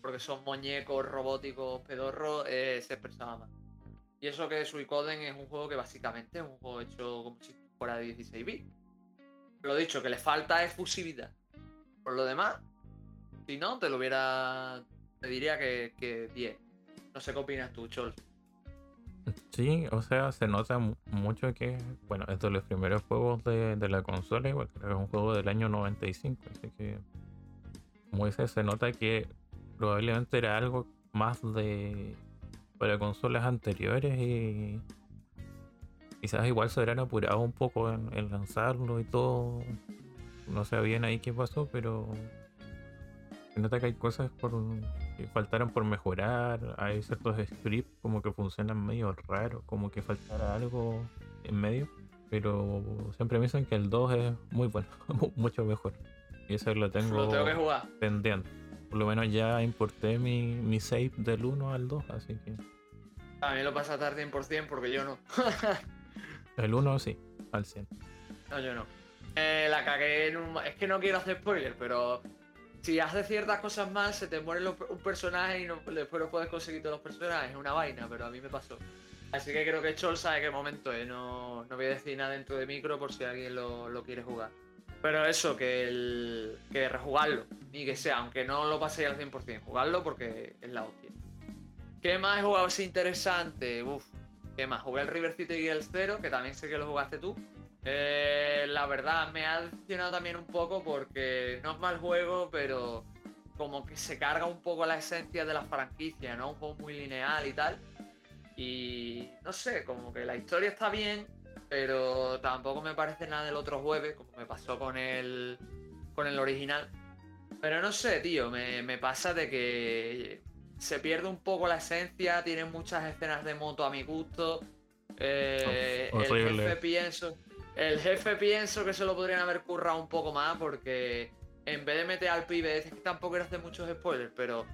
Speaker 1: porque son muñecos robóticos pedorros, eh, se expresaba más. Y eso que Suicoden es un juego que básicamente es un juego hecho como si fuera de 16 bits. Lo dicho, que le falta efusividad. Por lo demás, si no, te lo hubiera. Te diría que, que 10. No sé qué opinas tú, Chol.
Speaker 2: Sí, o sea, se nota mucho que, bueno, estos son los primeros juegos de, la consola, igual que es un juego del año 95, así que, como dices, se nota que probablemente era algo más de para consolas anteriores y quizás igual se hubieran apurado un poco en, lanzarlo y todo. No sé bien ahí qué pasó, pero se nota que hay cosas por faltaron por mejorar, hay ciertos scripts como que funcionan medio raro, como que faltara algo en medio, pero siempre me dicen que el 2 es muy bueno, *laughs* mucho mejor. Y eso lo tengo, pendiente. Por lo menos ya importé mi, mi save del 1 al 2, así que...
Speaker 1: A mí lo pasa tarde 100% porque yo no. *laughs*
Speaker 2: el 1 sí, al 100.
Speaker 1: No, yo no. Eh, la cagué en un... Es que no quiero hacer spoiler, pero si haces ciertas cosas mal, se te muere un personaje y después no puedes conseguir todos los personajes. Es una vaina, pero a mí me pasó. Así que creo que Chol sabe qué momento es. No, no voy a decir nada dentro de micro por si alguien lo, quiere jugar. Pero eso, que, el, que rejugarlo. Ni que sea, aunque no lo paséis al 100%. Jugarlo porque es la hostia. ¿Qué más he jugado así interesante? Uf. ¿Qué más? Jugué el River City y el Zero, que también sé que lo jugaste tú. Eh, la verdad, me ha decepcionado también un poco porque no es mal juego, pero como que se carga un poco la esencia de la franquicia, ¿no? Un juego muy lineal y tal. Y no sé, como que la historia está bien, pero tampoco me parece nada del otro jueves, como me pasó con el, con el original. Pero no sé, tío, me, pasa de que se pierde un poco la esencia, tiene muchas escenas de moto a mi gusto. Eh, el jefe pienso. El jefe pienso que se lo podrían haber currado un poco más porque en vez de meter al pibe, es que tampoco quiero hacer muchos spoilers, pero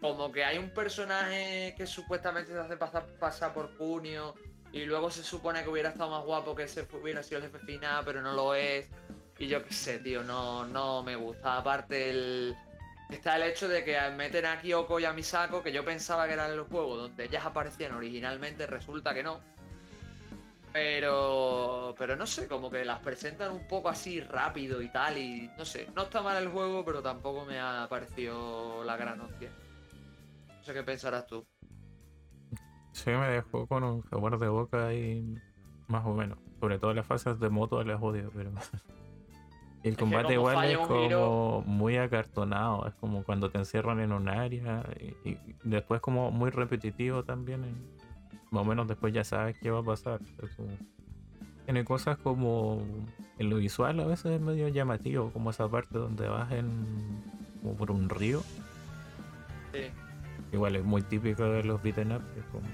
Speaker 1: como que hay un personaje que supuestamente se hace pasar, por junio y luego se supone que hubiera estado más guapo que ese hubiera sido el jefe final, pero no lo es. Y yo qué sé, tío, no, no me gusta. Aparte el... Está el hecho de que meten a Kyoko y a Misako, que yo pensaba que eran el juego donde ellas aparecían originalmente, resulta que no. Pero, pero no sé, como que las presentan un poco así rápido y tal. Y no sé, no está mal el juego, pero tampoco me ha parecido la gran opción. No sé qué pensarás tú.
Speaker 2: Sí, me dejó con un sabor de boca ahí, más o menos. Sobre todo las fases de moto las odio, pero. *laughs* el combate igual es como muy acartonado. Es como cuando te encierran en un área. Y, después, como muy repetitivo también más o menos después ya sabes qué va a pasar. Tiene cosas como en lo visual a veces es medio llamativo, como esa parte donde vas en como por un río. Sí. Igual es muy típico de los beaten up, es como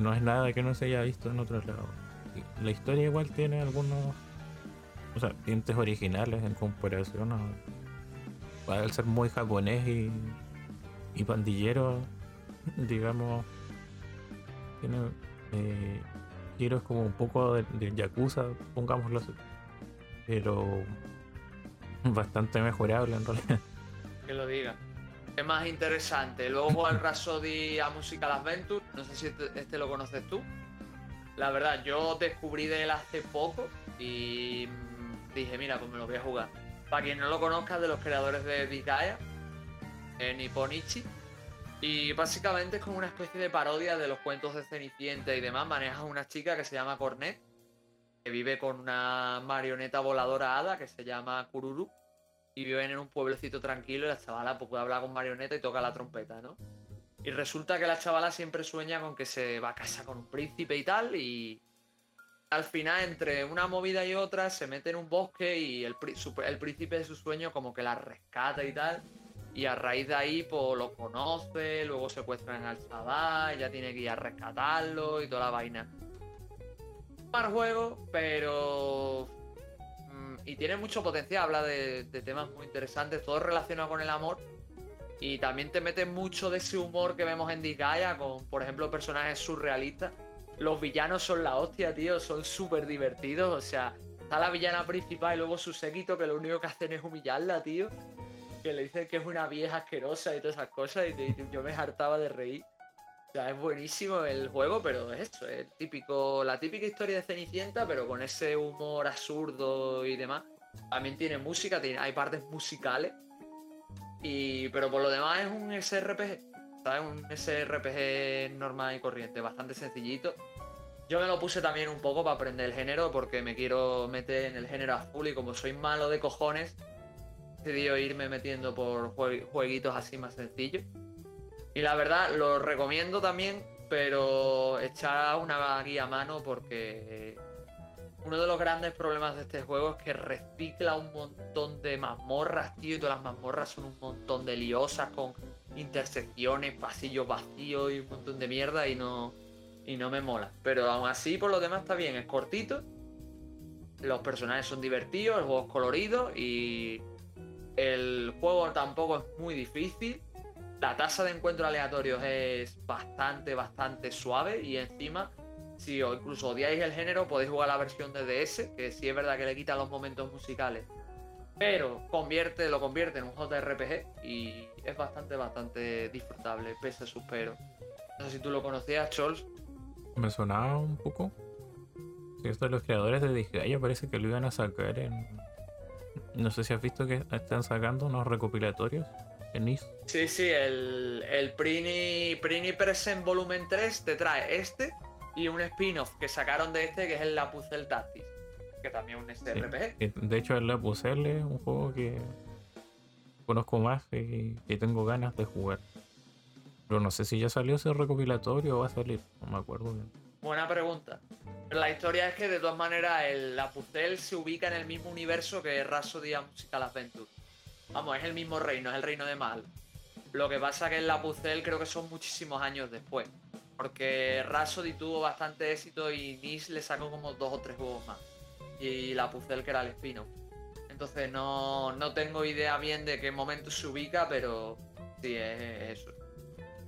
Speaker 2: no, es nada que no se haya visto en otros lados. la historia igual tiene algunos o sea, dientes originales en comparación a al ser muy japonés y, y pandillero, *laughs* digamos, tiene eh, como un poco de, Yakuza, pongámoslo así. Pero *laughs* bastante mejorable en realidad.
Speaker 1: Que lo diga. Es más interesante. Luego al Rhapsody a Musical Adventure, no sé si este, este, lo conoces tú. La verdad, yo descubrí de él hace poco y dije, mira, pues me lo voy a jugar. Para quien no lo conozca, de los creadores de Disgaea, eh, Nipponichi, Y básicamente es como una especie de parodia de los cuentos de Cenicienta y demás. Manejas a una chica que se llama Cornet, que vive con una marioneta voladora hada que se llama Kururu. Y viven en un pueblecito tranquilo y la chavala pues, puede hablar con marioneta y toca la trompeta, ¿no? Y resulta que la chavala siempre sueña con que se va a casa con un príncipe y tal. Y al final, entre una movida y otra, se mete en un bosque y el, el príncipe de su sueño como que la rescata y tal. Y a raíz de ahí, pues lo conoce, luego secuestran al chaval, ya tiene que ir a rescatarlo y toda la vaina. Mal juego, pero. Mm, y tiene mucho potencial, habla de, temas muy interesantes, todo relacionado con el amor. Y también te mete mucho de ese humor que vemos en Disgaea, con, por ejemplo, personajes surrealistas. Los villanos son la hostia, tío, son súper divertidos. O sea, está la villana principal y luego su séquito que lo único que hacen es humillarla, tío que le dicen que es una vieja asquerosa y todas esas cosas y yo me hartaba de reír. O sea, es buenísimo el juego, pero es eso, es típico, la típica historia de Cenicienta, pero con ese humor absurdo y demás. También tiene música, tiene, hay partes musicales. Y, pero por lo demás es un SRPG, ¿sabes? Un SRPG normal y corriente, bastante sencillito. Yo me lo puse también un poco para aprender el género porque me quiero meter en el género a full y como soy malo de cojones, decidido irme metiendo por jueguitos así más sencillos. Y la verdad, lo recomiendo también, pero echar una guía a mano porque uno de los grandes problemas de este juego es que recicla un montón de mazmorras, tío, y todas las mazmorras son un montón de liosas con intersecciones, pasillos vacíos y un montón de mierda y no, y no me mola. Pero aún así, por lo demás, está bien, es cortito. Los personajes son divertidos, el juego es colorido y el juego tampoco es muy difícil. La tasa de encuentro aleatorios es bastante, bastante suave. Y encima, si incluso odiáis el género, podéis jugar la versión de DS, que sí es verdad que le quita los momentos musicales. Pero convierte, lo convierte en un JRPG y es bastante, bastante disfrutable, pese a sus peros. No sé si tú lo conocías, Chols.
Speaker 2: Me sonaba un poco. Si esto los creadores de Disgaea parece que lo iban a sacar en no sé si has visto que están sacando unos recopilatorios en NIS.
Speaker 1: Sí, sí, el, el Prini, Prini Present Volumen 3 te trae este y un spin-off que sacaron de este que es el Lapuzel Tactics, que también es un SRPG.
Speaker 2: De hecho, el Lapuzel es un juego que conozco más y que tengo ganas de jugar. Pero no sé si ya salió ese recopilatorio o va a salir, no me acuerdo bien.
Speaker 1: Buena pregunta. La historia es que de todas maneras el Lapucel se ubica en el mismo universo que Rhapsody Musical Adventure. Vamos, es el mismo reino, es el reino de Mal. Lo que pasa que el Lapucel creo que son muchísimos años después. Porque Rhapsody tuvo bastante éxito y Nis le sacó como dos o tres juegos más. Y Lapucel que era el espino. Entonces no, no tengo idea bien de qué momento se ubica, pero sí, es eso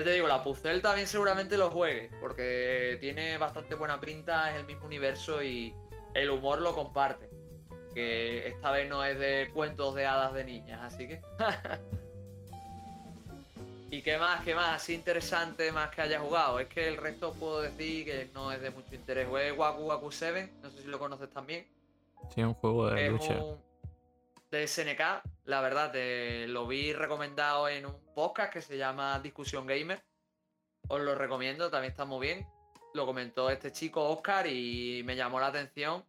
Speaker 1: te digo, la Puzzle también seguramente lo juegue, porque tiene bastante buena pinta, es el mismo universo y el humor lo comparte. Que esta vez no es de cuentos de hadas de niñas, así que. *laughs* ¿Y qué más? ¿Qué más? Así interesante más que haya jugado. Es que el resto puedo decir que no es de mucho interés. Juegué Waku Waku 7, no sé si lo conoces también.
Speaker 2: Sí, un juego de lucha.
Speaker 1: De SNK, la verdad, te lo vi recomendado en un podcast que se llama Discusión Gamer. Os lo recomiendo, también está muy bien. Lo comentó este chico Oscar y me llamó la atención.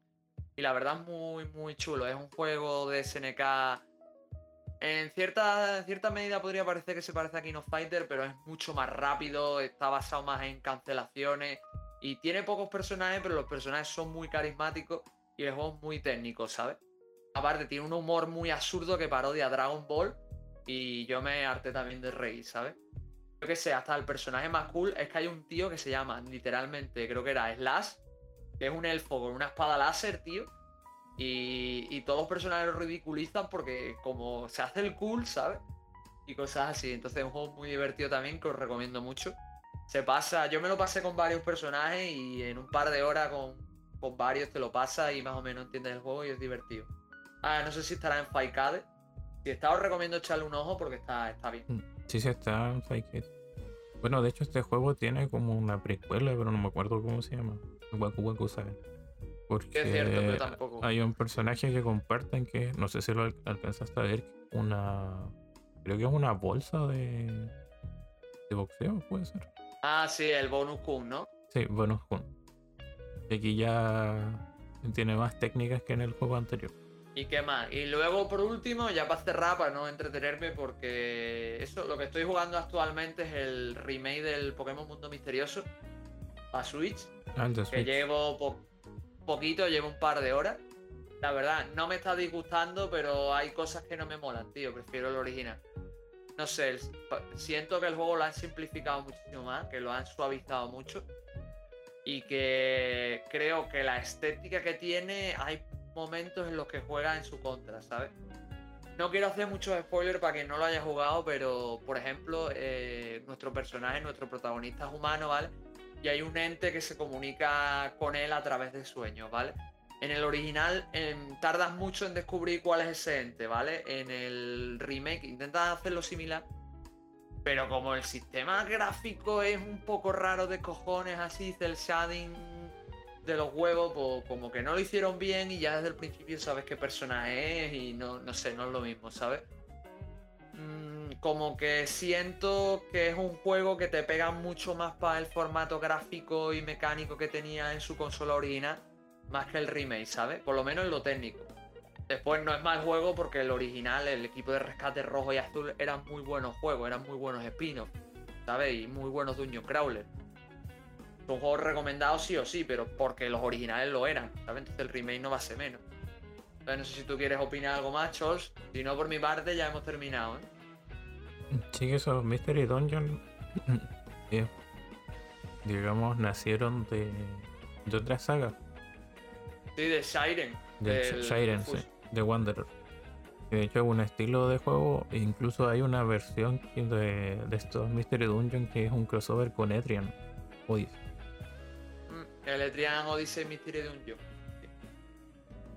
Speaker 1: Y la verdad es muy, muy chulo. Es un juego de SNK. En cierta, cierta medida podría parecer que se parece a King of Fighter, pero es mucho más rápido, está basado más en cancelaciones. Y tiene pocos personajes, pero los personajes son muy carismáticos y el juego es muy técnico, ¿sabes? Aparte, tiene un humor muy absurdo que parodia Dragon Ball y yo me harté también de reír, ¿sabes? Yo que sé, hasta el personaje más cool es que hay un tío que se llama, literalmente, creo que era Slash, que es un elfo con una espada láser, tío. Y, todos los personajes lo ridiculizan porque como se hace el cool, ¿sabes? Y cosas así. Entonces es un juego muy divertido también que os recomiendo mucho. Se pasa, yo me lo pasé con varios personajes y en un par de horas con, con varios te lo pasa y más o menos entiendes el juego y es divertido. Ah, no sé si estará en Faikade, si está, os recomiendo echarle un ojo porque está, está bien. Mm,
Speaker 2: sí, sí, está en Bueno, de hecho, este juego tiene como una precuela, pero no me acuerdo cómo se llama. Waku Waku Saga. Porque
Speaker 1: es cierto, pero tampoco.
Speaker 2: hay un personaje que comparten que no sé si lo alcanzaste a ver. Una. Creo que es una bolsa de. de boxeo, puede ser.
Speaker 1: Ah, sí, el bonus kun, ¿no?
Speaker 2: Sí, bonus kun. Y aquí ya tiene más técnicas que en el juego anterior.
Speaker 1: ¿Y qué más? Y luego, por último, ya para cerrar, para no entretenerme, porque eso, lo que estoy jugando actualmente es el remake del Pokémon Mundo Misterioso a Switch.
Speaker 2: Ah, de
Speaker 1: Que
Speaker 2: Switch.
Speaker 1: llevo po- poquito, llevo un par de horas. La verdad, no me está disgustando, pero hay cosas que no me molan, tío. Prefiero el original. No sé, el- siento que el juego lo han simplificado muchísimo más, que lo han suavizado mucho. Y que creo que la estética que tiene, hay momentos en los que juega en su contra, ¿sabes? No quiero hacer muchos spoilers para quien no lo haya jugado, pero por ejemplo, eh, nuestro personaje, nuestro protagonista es humano, ¿vale? y hay un ente que se comunica con él a través de sueños, ¿vale? En el original em, tardas mucho en descubrir cuál es ese ente, ¿vale? En el remake intentan hacerlo similar, pero como el sistema gráfico es un poco raro de cojones, así, el shading de los huevos, pues como que no lo hicieron bien y ya desde el principio sabes qué personaje es y no, no sé, no es lo mismo, ¿sabes? Mm, como que siento que es un juego que te pega mucho más para el formato gráfico y mecánico que tenía en su consola original, más que el remake, ¿sabes? Por lo menos en lo técnico. Después no es mal juego porque el original, el equipo de rescate rojo y azul, eran muy buenos juegos, eran muy buenos spin-offs, ¿sabes? Y muy buenos Dungeon Crawler. Son juegos recomendados sí o sí, pero porque los originales lo eran, ¿sabes? Entonces el remake no va a ser menos. Entonces no sé si tú quieres opinar algo más, Chols. Si no, por mi parte ya hemos terminado, ¿eh?
Speaker 2: Sí, que esos Mystery Dungeon, eh, digamos, nacieron de, de otra saga,
Speaker 1: Sí, de Siren.
Speaker 2: de
Speaker 1: del-
Speaker 2: Siren, sí, de Wanderer. De hecho, es un estilo de juego, e incluso hay una versión de estos Mystery Dungeon que es un crossover con Etrian. Odyssey.
Speaker 1: Mm, El Etrian Odyssey Mystery Dungeon.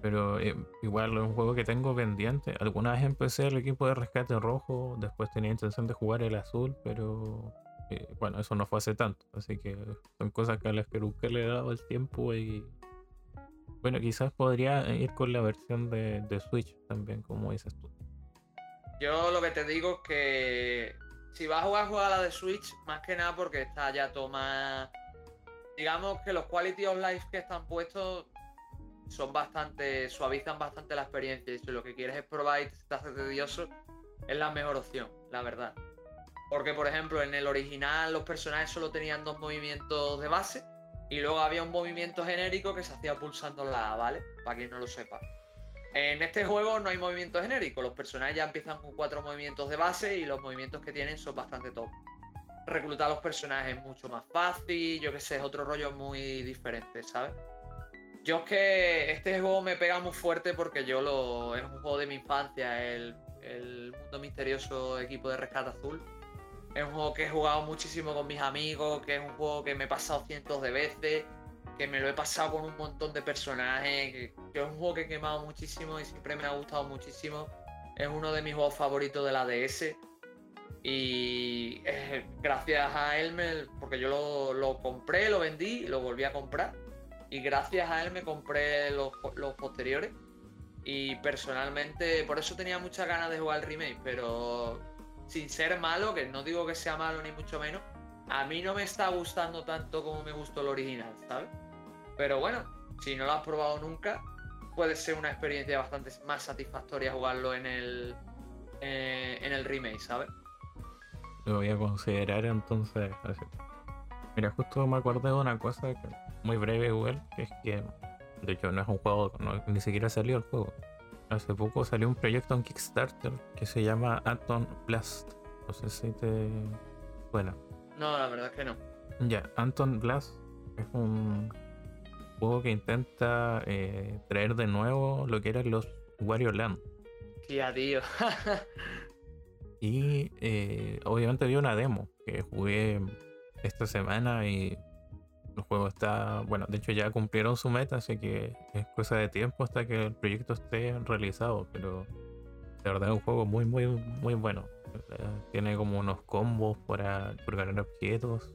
Speaker 2: Pero eh, igual es un juego que tengo pendiente. Alguna vez empecé el equipo de rescate rojo, después tenía intención de jugar el azul, pero eh, bueno, eso no fue hace tanto. Así que son cosas que a las que nunca le he dado el tiempo y bueno, quizás podría ir con la versión de, de Switch también, como dices tú.
Speaker 1: Yo lo que te digo es que si vas a jugar, juega la de Switch, más que nada porque está ya toma. Digamos que los quality of life que están puestos son bastante. suavizan bastante la experiencia. Y si lo que quieres es probar y te hace tedioso, es la mejor opción, la verdad. Porque, por ejemplo, en el original los personajes solo tenían dos movimientos de base y luego había un movimiento genérico que se hacía pulsando la A, ¿vale? Para quien no lo sepa. En este juego no hay movimiento genérico, los personajes ya empiezan con cuatro movimientos de base y los movimientos que tienen son bastante top. Reclutar a los personajes es mucho más fácil, yo que sé, es otro rollo muy diferente, ¿sabes? Yo es que este juego me pega muy fuerte porque yo lo. es un juego de mi infancia, el, el mundo misterioso equipo de rescate azul. Es un juego que he jugado muchísimo con mis amigos, que es un juego que me he pasado cientos de veces, que me lo he pasado con un montón de personajes, que, es un juego que he quemado muchísimo y siempre me ha gustado muchísimo. Es uno de mis juegos favoritos de la DS. Y eh, gracias a él, me- porque yo lo, lo compré, lo vendí, lo volví a comprar. Y gracias a él me compré los, los posteriores. Y personalmente, por eso tenía muchas ganas de jugar el remake, pero sin ser malo, que no digo que sea malo ni mucho menos, a mí no me está gustando tanto como me gustó el original, ¿sabes? Pero bueno, si no lo has probado nunca, puede ser una experiencia bastante más satisfactoria jugarlo en el, eh, en el remake, ¿sabes?
Speaker 2: Lo voy a considerar entonces. así. Mira, justo me acordé de una cosa muy breve igual, que es que de hecho no es un juego, no- ni siquiera salió el juego. Hace poco salió un proyecto en Kickstarter que se llama Atom Blast. No sé si te suena.
Speaker 1: No, la verdad es que no.
Speaker 2: Ya, Anton Blast es un juego que intenta eh, traer de nuevo lo que eran los Wario Land.
Speaker 1: Tía, tío. *laughs*
Speaker 2: Y eh, obviamente había una demo que jugué esta semana y el juego está, bueno, de hecho ya cumplieron su meta, así que es cosa de tiempo hasta que el proyecto esté realizado, pero de verdad es un juego muy, muy, muy bueno. Sea, Tiene como unos combos para, para ganar objetos,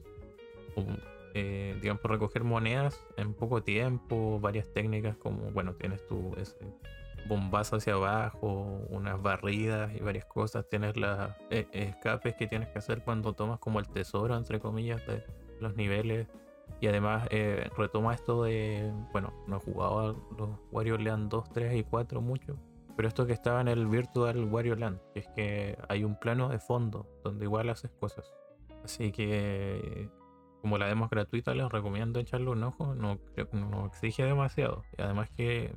Speaker 2: um, eh, digamos, recoger monedas en poco tiempo, varias técnicas como, bueno, tienes tu ese bombazo hacia abajo, unas barridas y varias cosas. Tienes las eh, escapes que tienes que hacer cuando tomas como el tesoro, entre comillas, de los niveles. Y además eh, retoma esto de, bueno, no he jugado a los Wario Land 2, 3 y 4 mucho, pero esto que estaba en el Virtual Wario Land, que es que hay un plano de fondo donde igual haces cosas. Así que como la demo es gratuita, les recomiendo echarle un ojo, no, no exige demasiado. Y además que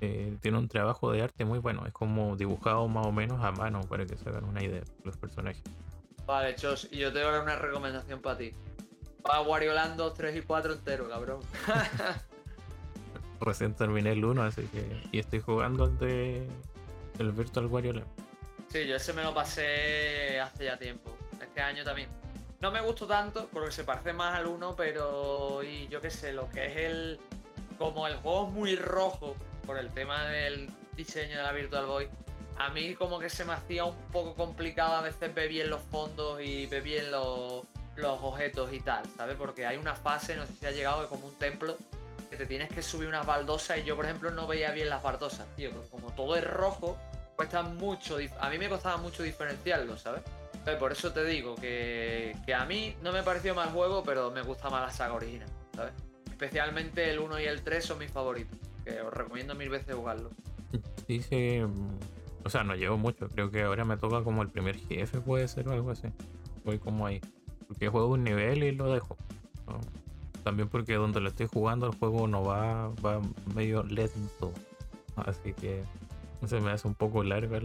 Speaker 2: eh, tiene un trabajo de arte muy bueno, es como dibujado más o menos a mano para que se hagan una idea los personajes.
Speaker 1: Vale, Chos, y yo te voy a dar una recomendación para ti. Para Wario Land 2, 3 y 4 entero, cabrón. *laughs*
Speaker 2: Recién terminé el 1, así que. Y estoy jugando el de. El Virtual Wario Land.
Speaker 1: Sí, yo ese me lo pasé hace ya tiempo. Este año también. No me gustó tanto porque se parece más al 1, pero. Y yo qué sé, lo que es el. Como el juego es muy rojo por el tema del diseño de la Virtual Boy, a mí como que se me hacía un poco complicado a veces ver bien los fondos y ver bien los, los objetos y tal, ¿sabes? Porque hay una fase, no sé si ha llegado, como un templo, que te tienes que subir unas baldosas y yo, por ejemplo, no veía bien las baldosas, tío, como todo es rojo, cuesta mucho, a mí me costaba mucho diferenciarlo, ¿sabes? por eso te digo que, que, a mí no me pareció mal juego, pero me gusta más la saga original, ¿sabes? Especialmente el 1 y el 3 son mis favoritos os recomiendo mil veces jugarlo. *laughs*
Speaker 2: Sí, sí. Mm, o sea, no llevo mucho. Creo que ahora me toca como el primer jefe, puede ser o algo así. Voy como ahí. Porque juego un nivel y lo dejo. También porque donde lo estoy jugando el juego no va, va medio lento. Así que se me hace un poco largo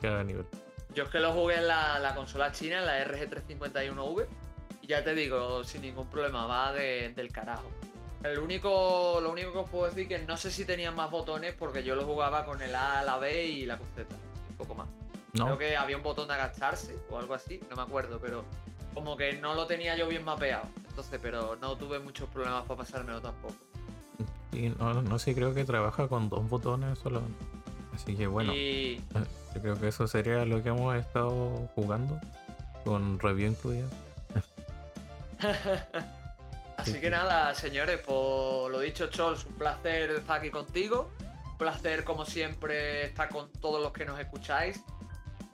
Speaker 2: cada nivel.
Speaker 1: Yo es que lo jugué en la, la consola china, en la RG351V. Y ya te digo, sin ningún problema, va del carajo. El único, lo único que os puedo decir que no sé si tenía más botones porque yo lo jugaba con el A, la B y la cruceta. Un poco más. Creo que había un botón de agacharse o algo así, no me acuerdo, pero como que no lo tenía yo bien mapeado. Entonces, pero no tuve muchos problemas para pasármelo tampoco.
Speaker 2: Y no, no sé, creo que trabaja con dos botones solo. Así que bueno, yo creo que eso sería lo que hemos estado jugando con review incluida. *laughs*
Speaker 1: Así que nada, señores, por lo dicho, Chols, un placer estar aquí contigo. Un placer, como siempre, estar con todos los que nos escucháis.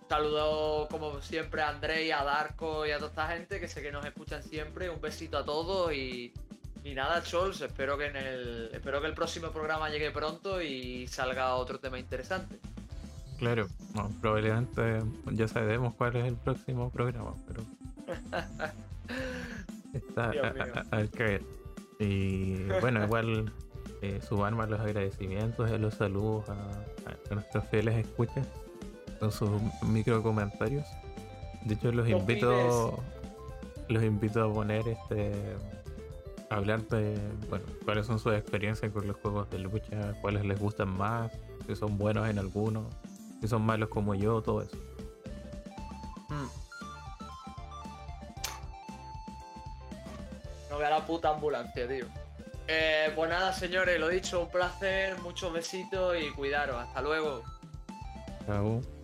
Speaker 1: saludo, como siempre, a André, a Darko y a toda esta gente que sé que nos escuchan siempre. Un besito a todos y, y nada, Chols, espero que en el espero que el próximo programa llegue pronto y salga otro tema interesante.
Speaker 2: Claro, probablemente ya sabemos cuál es el próximo programa, pero *laughs* *laughs* Está al caer. Y bueno, igual eh, sumarme los agradecimientos y los saludos a, nuestros fieles escuchas con sus micro comentarios. De hecho, los invito los invito a poner este a hablar de bueno, cuáles son sus experiencias con los juegos de lucha, cuáles les gustan más, si son buenos en algunos, si son malos como yo, todo eso.
Speaker 1: A la puta ambulancia, tío. Eh, pues nada, señores, lo dicho, un placer, muchos besitos y cuidaros. Hasta luego.
Speaker 2: Chao.